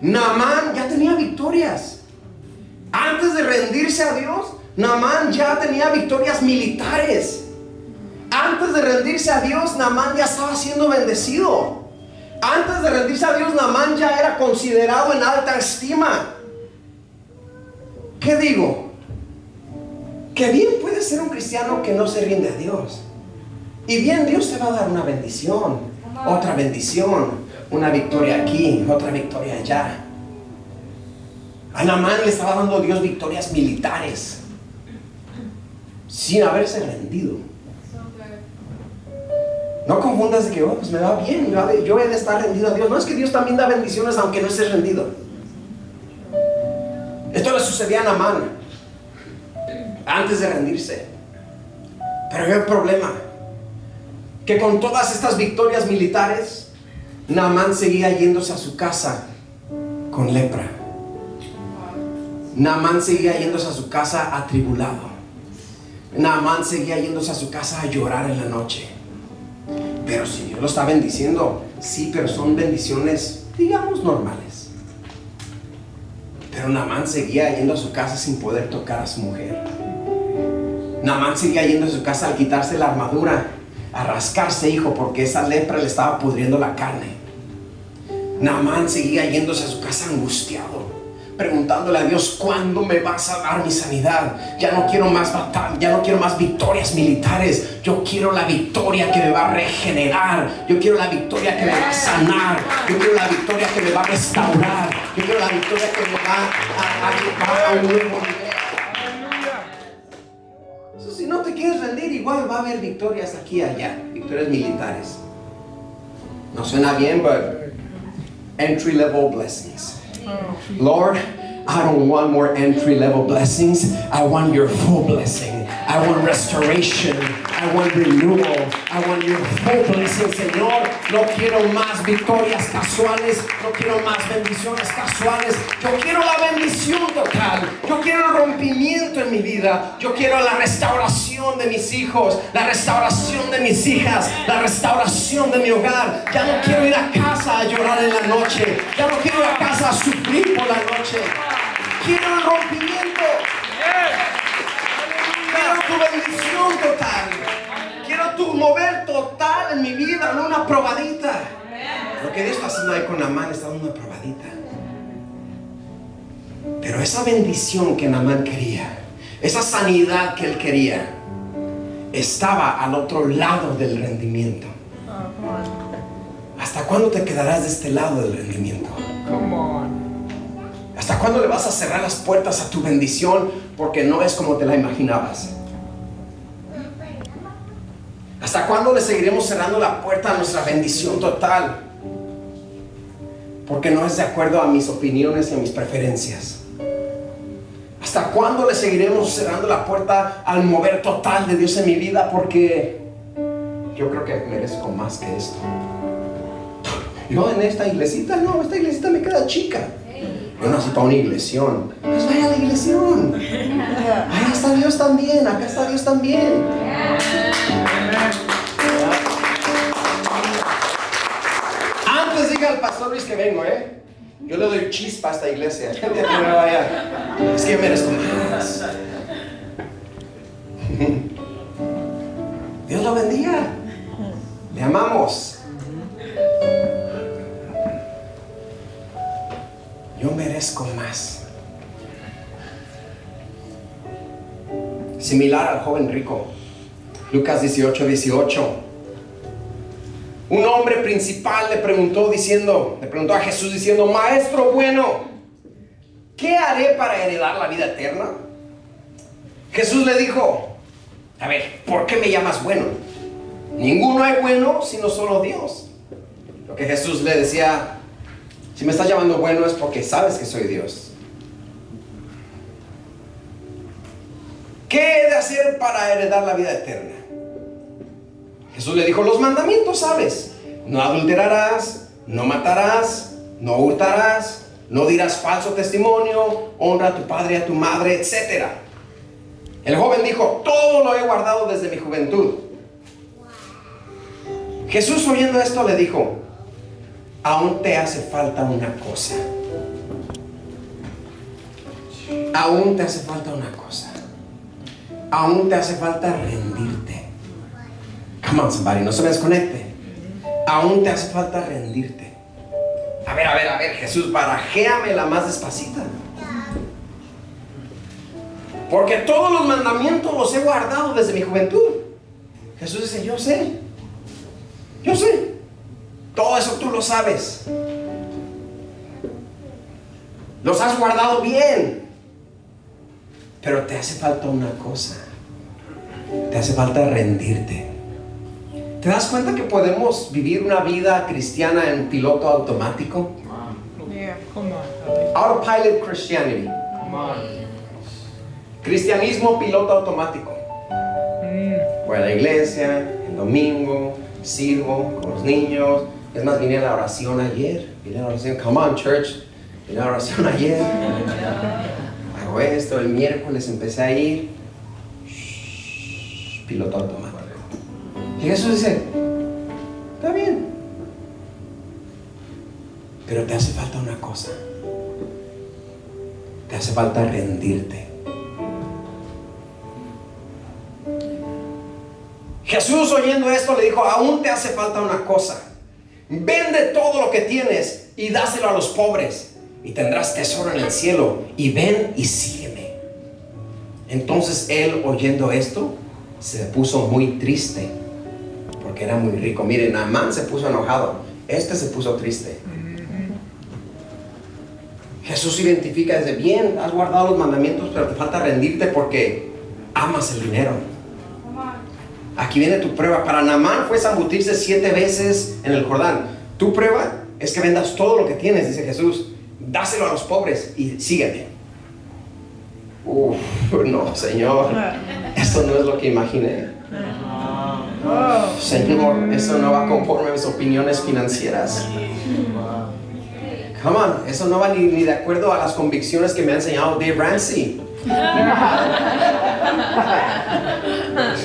Naamán ya tenía victorias. Antes de rendirse a Dios, Naamán ya tenía victorias militares. Antes de rendirse a Dios, Naamán ya estaba siendo bendecido. Antes de rendirse a Dios, Naamán ya era considerado en alta estima. ¿Qué digo? Que bien puede ser un cristiano que no se rinde a Dios. Y bien Dios te va a dar una bendición, otra bendición, una victoria aquí, otra victoria allá. A Naamán le estaba dando Dios victorias militares sin haberse rendido. No confundas de que, oh, pues me va bien, yo he de estar rendido a Dios. No es que Dios también da bendiciones aunque no estés rendido. Esto le sucedía a Namán antes de rendirse. Pero hay un problema. Que con todas estas victorias militares, Naamán seguía yéndose a su casa con lepra. Naamán seguía yéndose a su casa atribulado. Naamán seguía yéndose a su casa a llorar en la noche. Pero si Dios lo está bendiciendo, sí, pero son bendiciones, digamos, normales. Pero Naamán seguía yendo a su casa sin poder tocar a su mujer. Naamán seguía yendo a su casa al quitarse la armadura, a rascarse, hijo, porque esa lepra le estaba pudriendo la carne. Naamán seguía yéndose a su casa angustiado preguntándole a Dios, ¿cuándo me vas a dar mi sanidad? Ya no quiero más batalla, ya no quiero más victorias militares. Yo quiero la victoria que me va a regenerar. Yo quiero la victoria que me va a sanar. Yo quiero la victoria que me va a restaurar. Yo quiero la victoria que me va a, a. Eso si no te quieres rendir, igual va a haber victorias aquí y allá, victorias militares. No suena bien, pero entry level blessings. Lord, I don't want more entry level blessings. I want your full blessing. I want restoration. I want renewal. I want your full blessing, Señor. No quiero más victorias casuales. No quiero más bendiciones casuales. Yo quiero la bendición total. Yo quiero el rompimiento en mi vida. Yo quiero la restauración de mis hijos. La restauración de mis hijas. La restauración de mi hogar. Ya no quiero ir a casa a llorar en la noche. Ya no quiero ir a casa a sufrir por la noche. Quiero el rompimiento. Tu bendición total. Quiero tu mover total en mi vida, no una probadita. Lo que Dios está haciendo ahí con Namán está dando una probadita. Pero esa bendición que Namán quería, esa sanidad que él quería, estaba al otro lado del rendimiento. ¿Hasta cuándo te quedarás de este lado del rendimiento? ¿Hasta cuándo le vas a cerrar las puertas a tu bendición porque no es como te la imaginabas? ¿Hasta cuándo le seguiremos cerrando la puerta a nuestra bendición total? Porque no es de acuerdo a mis opiniones y a mis preferencias. ¿Hasta cuándo le seguiremos cerrando la puerta al mover total de Dios en mi vida? Porque yo creo que merezco más que esto. No en esta iglesita, no, esta iglesita me queda chica. Yo nací para una iglesión. Pues vaya a la iglesión. Ahí está Dios también, acá está Dios también. Al pastor Luis que vengo, ¿eh? Yo le doy chispa a esta iglesia. [LAUGHS] Es que merezco más. Dios lo bendiga. Le amamos. yo merezco más. Similar al joven rico. Lucas 18, 18. Un hombre principal le preguntó diciendo, le preguntó a Jesús diciendo, maestro bueno, ¿qué haré para heredar la vida eterna? Jesús le dijo, a ver, ¿por qué me llamas bueno? Ninguno es bueno sino solo Dios. Lo que Jesús le decía si me estás llamando bueno es porque sabes que soy Dios. ¿Qué he de hacer para heredar la vida eterna? Jesús le dijo, los mandamientos sabes. No adulterarás, no matarás, no hurtarás, no dirás falso testimonio, honra a tu padre y a tu madre, etc. El joven dijo, todo lo he guardado desde mi juventud. Jesús oyendo esto le dijo, aún te hace falta una cosa. Aún te hace falta una cosa. Aún te hace falta rendirte. Come on, no se me desconecte. Aún te hace falta rendirte. A ver, a ver, a ver, Jesús, la más despacita. Porque todos los mandamientos los he guardado desde mi juventud. Jesús dice, yo sé. Yo sé. Todo eso tú lo sabes. Los has guardado bien. Pero te hace falta una cosa. Te hace falta rendirte. ¿Te das cuenta que podemos vivir una vida cristiana en piloto automático? Yeah, come on. Autopilot Christianity. Come on. Cristianismo piloto automático. Mm. Voy a la iglesia, el domingo, sirvo con los niños. Es más, vine a la oración ayer. Vine a la oración, come on church. Vine a la oración ayer. Hago esto, el miércoles empecé a ir. Shh, piloto automático. Y Jesús dice, está bien. Pero te hace falta una cosa. Te hace falta rendirte. Jesús oyendo esto le dijo, aún te hace falta una cosa. Vende todo lo que tienes y dáselo a los pobres y tendrás tesoro en el cielo. Y ven y sígueme. Entonces él oyendo esto se puso muy triste porque era muy rico. Miren, Amán se puso enojado. Este se puso triste. Jesús identifica desde bien, has guardado los mandamientos, pero te falta rendirte porque amas el dinero. Aquí viene tu prueba. Para Namán fue zambutirse siete veces en el Jordán. Tu prueba es que vendas todo lo que tienes, dice Jesús. Dáselo a los pobres y sígueme. Uf, [LAUGHS] no, Señor. Esto no es lo que imaginé. Señor, eso no va conforme a mis opiniones financieras. Come on, eso no va ni, de acuerdo a las convicciones que me ha enseñado Dave Ramsey.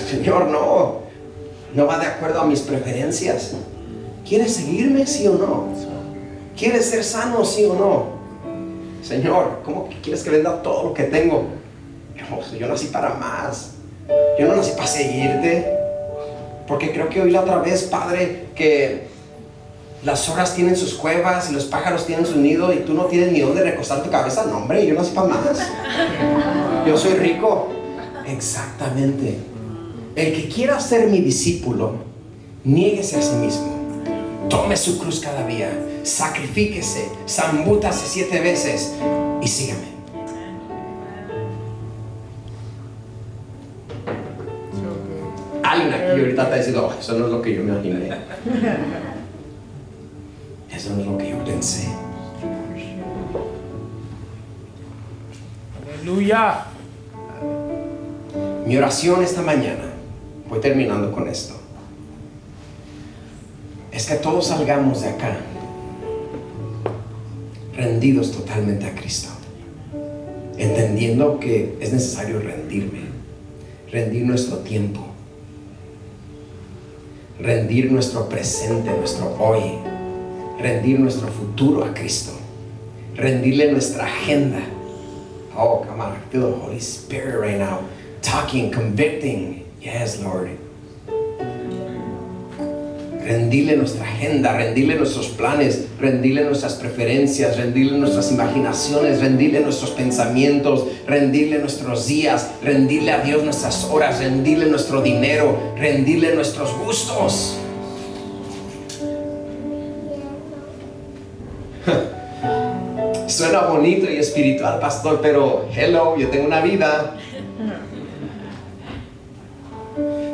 Señor, no. No va de acuerdo a mis preferencias. ¿Quieres seguirme, sí o no? ¿Quieres ser sano, sí o no? Señor, ¿cómo quieres que venda todo lo que tengo? Yo, yo nací para más. Yo no nací para seguirte. Porque creo que oí la otra vez, Padre, que las zorras tienen sus cuevas y los pájaros tienen su nido y tú no tienes ni dónde recostar tu cabeza. No, hombre, yo nací para más. Yo soy rico. Exactamente. El que quiera ser mi discípulo, niéguese a sí mismo. Tome su cruz cada día. Sacrifíquese. Zambútase siete veces y sígame. Aquí ahorita está diciendo, "Oh, eso no es lo que yo me imaginé. [LAUGHS] Eso no es lo que yo pensé. Hallelujah. Mi oración esta mañana, voy terminando con esto, es que todos salgamos de acá rendidos totalmente a Cristo, entendiendo que es necesario rendirme, rendir nuestro tiempo, rendir nuestro presente, nuestro hoy, rendir nuestro futuro a Cristo, rendirle nuestra agenda. Oh, come on, feel the Holy Spirit right now, talking, convicting. Yes, Lord. Rendirle nuestra agenda, rendirle nuestros planes, rendirle nuestras preferencias, rendirle nuestras imaginaciones, rendirle nuestros pensamientos, rendirle nuestros días, rendirle a Dios nuestras horas, rendirle nuestro dinero, rendirle nuestros gustos. [LAUGHS] Suena bonito y espiritual, pastor, pero hello, yo tengo una vida.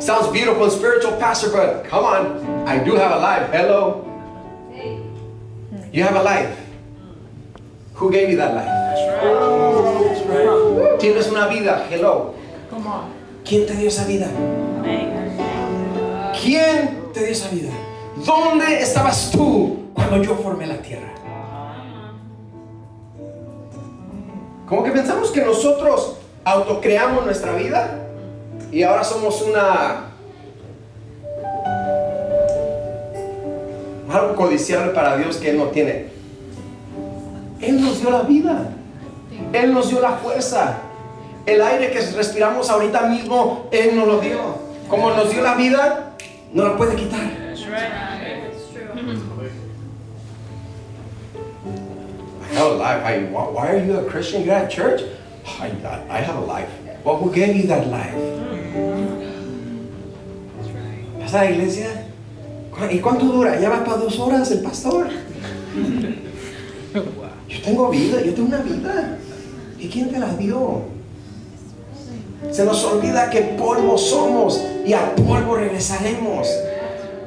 Sounds beautiful and spiritual, pastor, but come on, I do have a life. Hello. You have a life. Who gave you that life? Tienes una vida. Hello. Come on. ¿Quién te dio esa vida? ¿Quién te dio esa vida? ¿Dónde estabas tú cuando yo formé la tierra? Como que pensamos que nosotros autocreamos nuestra vida y ahora somos una algo codiciable para Dios que Él no tiene. Él nos dio la vida. Él nos dio la fuerza. El aire que respiramos ahorita mismo, Él nos lo dio. Como nos dio la vida, no la puede quitar. I have life. I, why are you a Christian? You're at church? I, I have a life. Well, who gave you that life? ¿Vas a la iglesia? ¿Cu- ¿Y cuánto dura? Ya va para dos horas el pastor. Yo tengo vida, yo tengo una vida. ¿Y quién te la dio? Se nos olvida que polvo somos y a polvo regresaremos.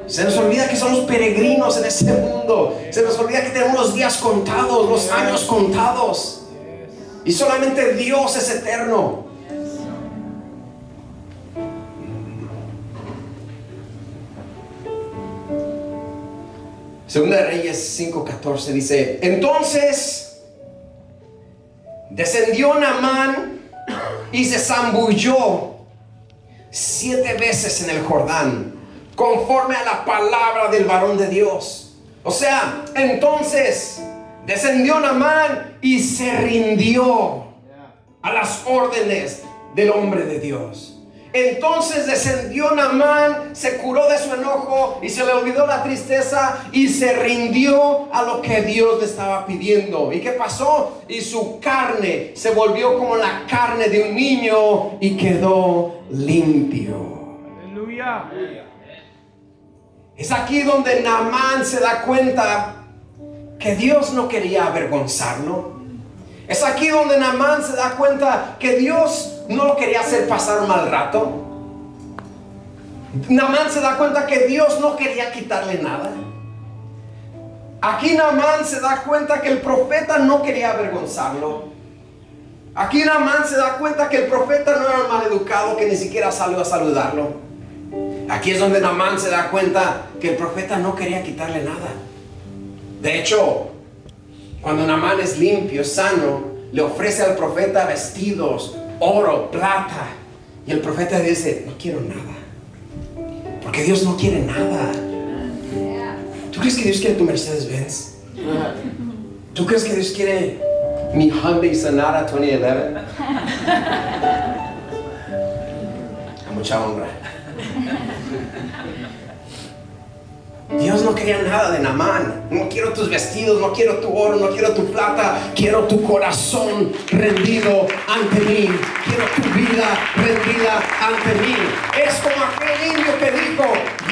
Se nos olvida que somos peregrinos en este mundo. Se nos olvida que tenemos los días contados, los años contados. Y solamente Dios es eterno. Segunda de Reyes 5:14 dice, entonces descendió Naamán y se zambulló siete veces en el Jordán, conforme a la palabra del varón de Dios. O sea, entonces descendió Naamán y se rindió a las órdenes del hombre de Dios. Entonces descendió Naamán, se curó de su enojo y se le olvidó la tristeza y se rindió a lo que Dios le estaba pidiendo. ¿Y qué pasó? Y su carne se volvió como la carne de un niño y quedó limpio. Aleluya. Es aquí donde Naamán se da cuenta que Dios no quería avergonzarlo. Es aquí donde Naamán se da cuenta que Dios no lo quería hacer pasar un mal rato. Naamán se da cuenta que Dios no quería quitarle nada. Aquí Naamán se da cuenta que el profeta no quería avergonzarlo. Aquí Naamán se da cuenta que el profeta no era un mal educado que ni siquiera salió a saludarlo. Aquí es donde Naamán se da cuenta que el profeta no quería quitarle nada. De hecho, cuando Naamán es limpio, sano, le ofrece al profeta vestidos, oro, plata. Y el profeta dice, no quiero nada. Porque Dios no quiere nada. ¿Tú crees que Dios quiere tu Mercedes Benz? ¿Tú crees que Dios quiere mi Hyundai Sonata 2011? [LAUGHS] A mucha honra. Dios no quería nada de Namán. No quiero tus vestidos, no quiero tu oro, no quiero tu plata. Quiero tu corazón rendido ante mí. Quiero tu vida rendida ante mí. Es como aquel indio que dijo,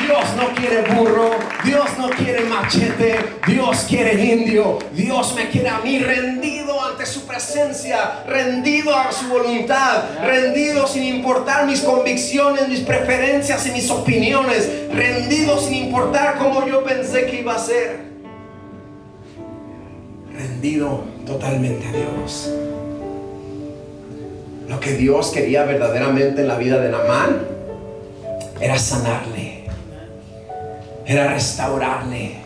Dios no quiere burro, Dios no quiere machete, Dios quiere indio. Dios me quiere a mí rendido ante su presencia, rendido a su voluntad, rendido sin importar mis convicciones, mis preferencias y mis opiniones, rendido sin importar cómo yo pensé que iba a ser. Rendido totalmente a Dios. Lo que Dios quería verdaderamente en la vida de Namán era sanarle, era restaurarle,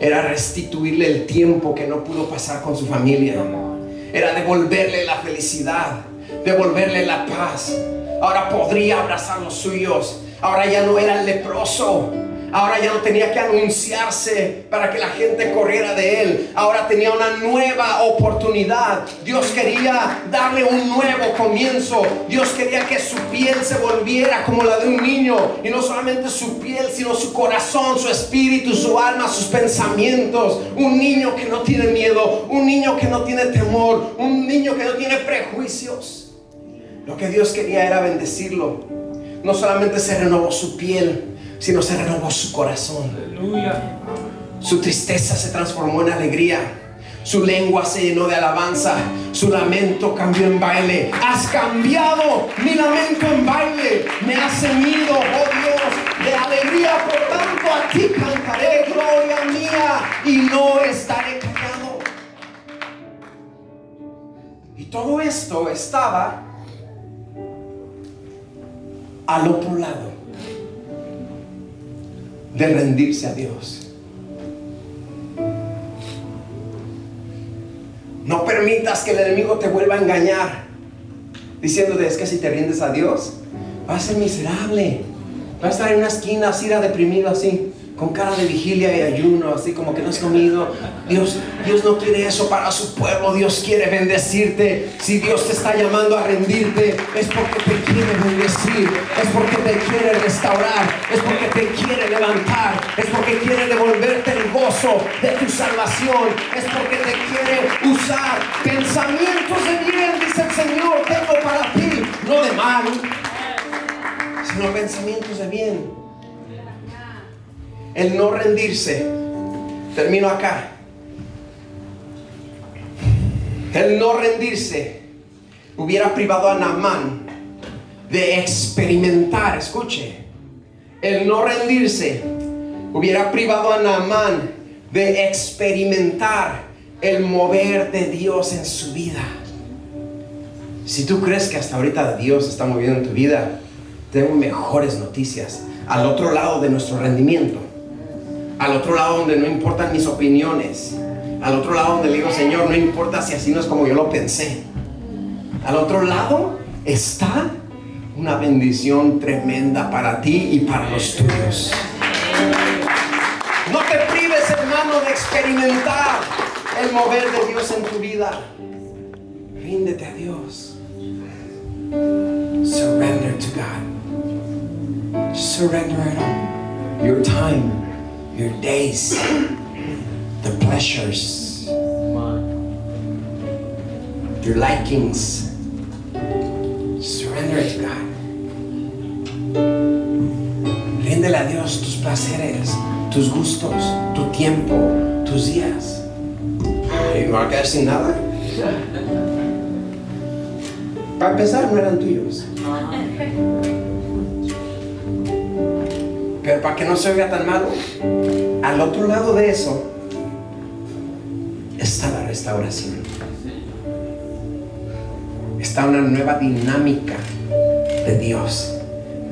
era restituirle el tiempo que no pudo pasar con su familia, era devolverle la felicidad, devolverle la paz. Ahora podría abrazar los suyos, ahora ya no era el leproso. Ahora ya no tenía que anunciarse para que la gente corriera de él. Ahora tenía una nueva oportunidad. Dios quería darle un nuevo comienzo. Dios quería que su piel se volviera como la de un niño. Y no solamente su piel, sino su corazón, su espíritu, su alma, sus pensamientos. Un niño que no tiene miedo. Un niño que no tiene temor. Un niño que no tiene prejuicios. Lo que Dios quería era bendecirlo. No solamente se renovó su piel, sino se renovó su corazón. Aleluya. Su tristeza se transformó en alegría. Su lengua se llenó de alabanza. Su lamento cambió en baile. Has cambiado mi lamento en baile. Me has ceñido, oh Dios, de alegría. Por tanto a ti cantaré, gloria mía, y no estaré callado. Y todo esto estaba al otro lado de rendirse a Dios. No permitas que el enemigo te vuelva a engañar. diciéndote es que si te rindes a Dios, vas a ser miserable. Vas a estar en una esquina así, deprimido así, con cara de vigilia y ayuno, así como que no has comido. Dios, Dios no quiere eso para su pueblo. Dios quiere bendecirte. Si Dios te está llamando a rendirte, es porque te quiere bendecir, es porque te quiere restaurar, es porque te quiere levantar, es porque quiere devolverte el gozo de tu salvación, es porque te quiere usar pensamientos de bien, dice el Señor, tengo para ti, no de mal, sino pensamientos de bien. El no rendirse. Termino acá. El no rendirse hubiera privado a Naamán de experimentar, escuche, el no rendirse hubiera privado a Naamán de experimentar el mover de Dios en su vida. Si tú crees que hasta ahorita Dios está moviendo en tu vida, tengo mejores noticias. Al otro lado de nuestro rendimiento, al otro lado donde no importan mis opiniones, al otro lado donde le digo, Señor, no importa si así no es como yo lo pensé. Al otro lado está una bendición tremenda para ti y para los tuyos. No te prives, hermano, de experimentar el mover de Dios en tu vida. Ríndete a Dios. Surrender to God. Surrender it all. Your time, your days, the pleasures, your likings. Surrender it to God. Ríndele a Dios tus placeres, tus gustos, tu tiempo, tus días. ¿Y no va a quedar sin nada? Para empezar, no eran tuyos. Pero para que no se oiga tan malo, al otro lado de eso está la restauración. Está una nueva dinámica de Dios.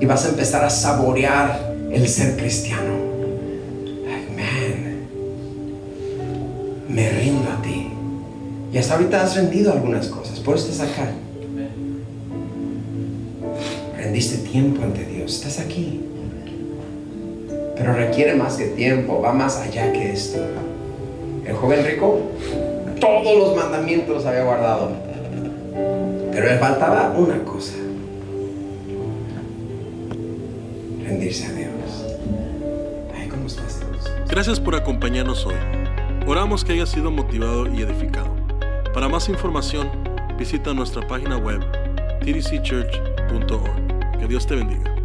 Y vas a empezar a saborear el ser cristiano. Amen. Me rindo a ti. Y hasta ahorita has rendido algunas cosas. Por eso estás acá. Rendiste tiempo ante Dios. Estás aquí. Pero requiere más que tiempo. Va más allá que esto. El joven rico todos los mandamientos los había guardado. Pero le faltaba una cosa. Rendirse a Dios. Ay, ¿cómo estás Dios? Gracias por acompañarnos hoy. Oramos que haya sido motivado y edificado. Para más información, visita nuestra página web tdcchurch.org. Que Dios te bendiga.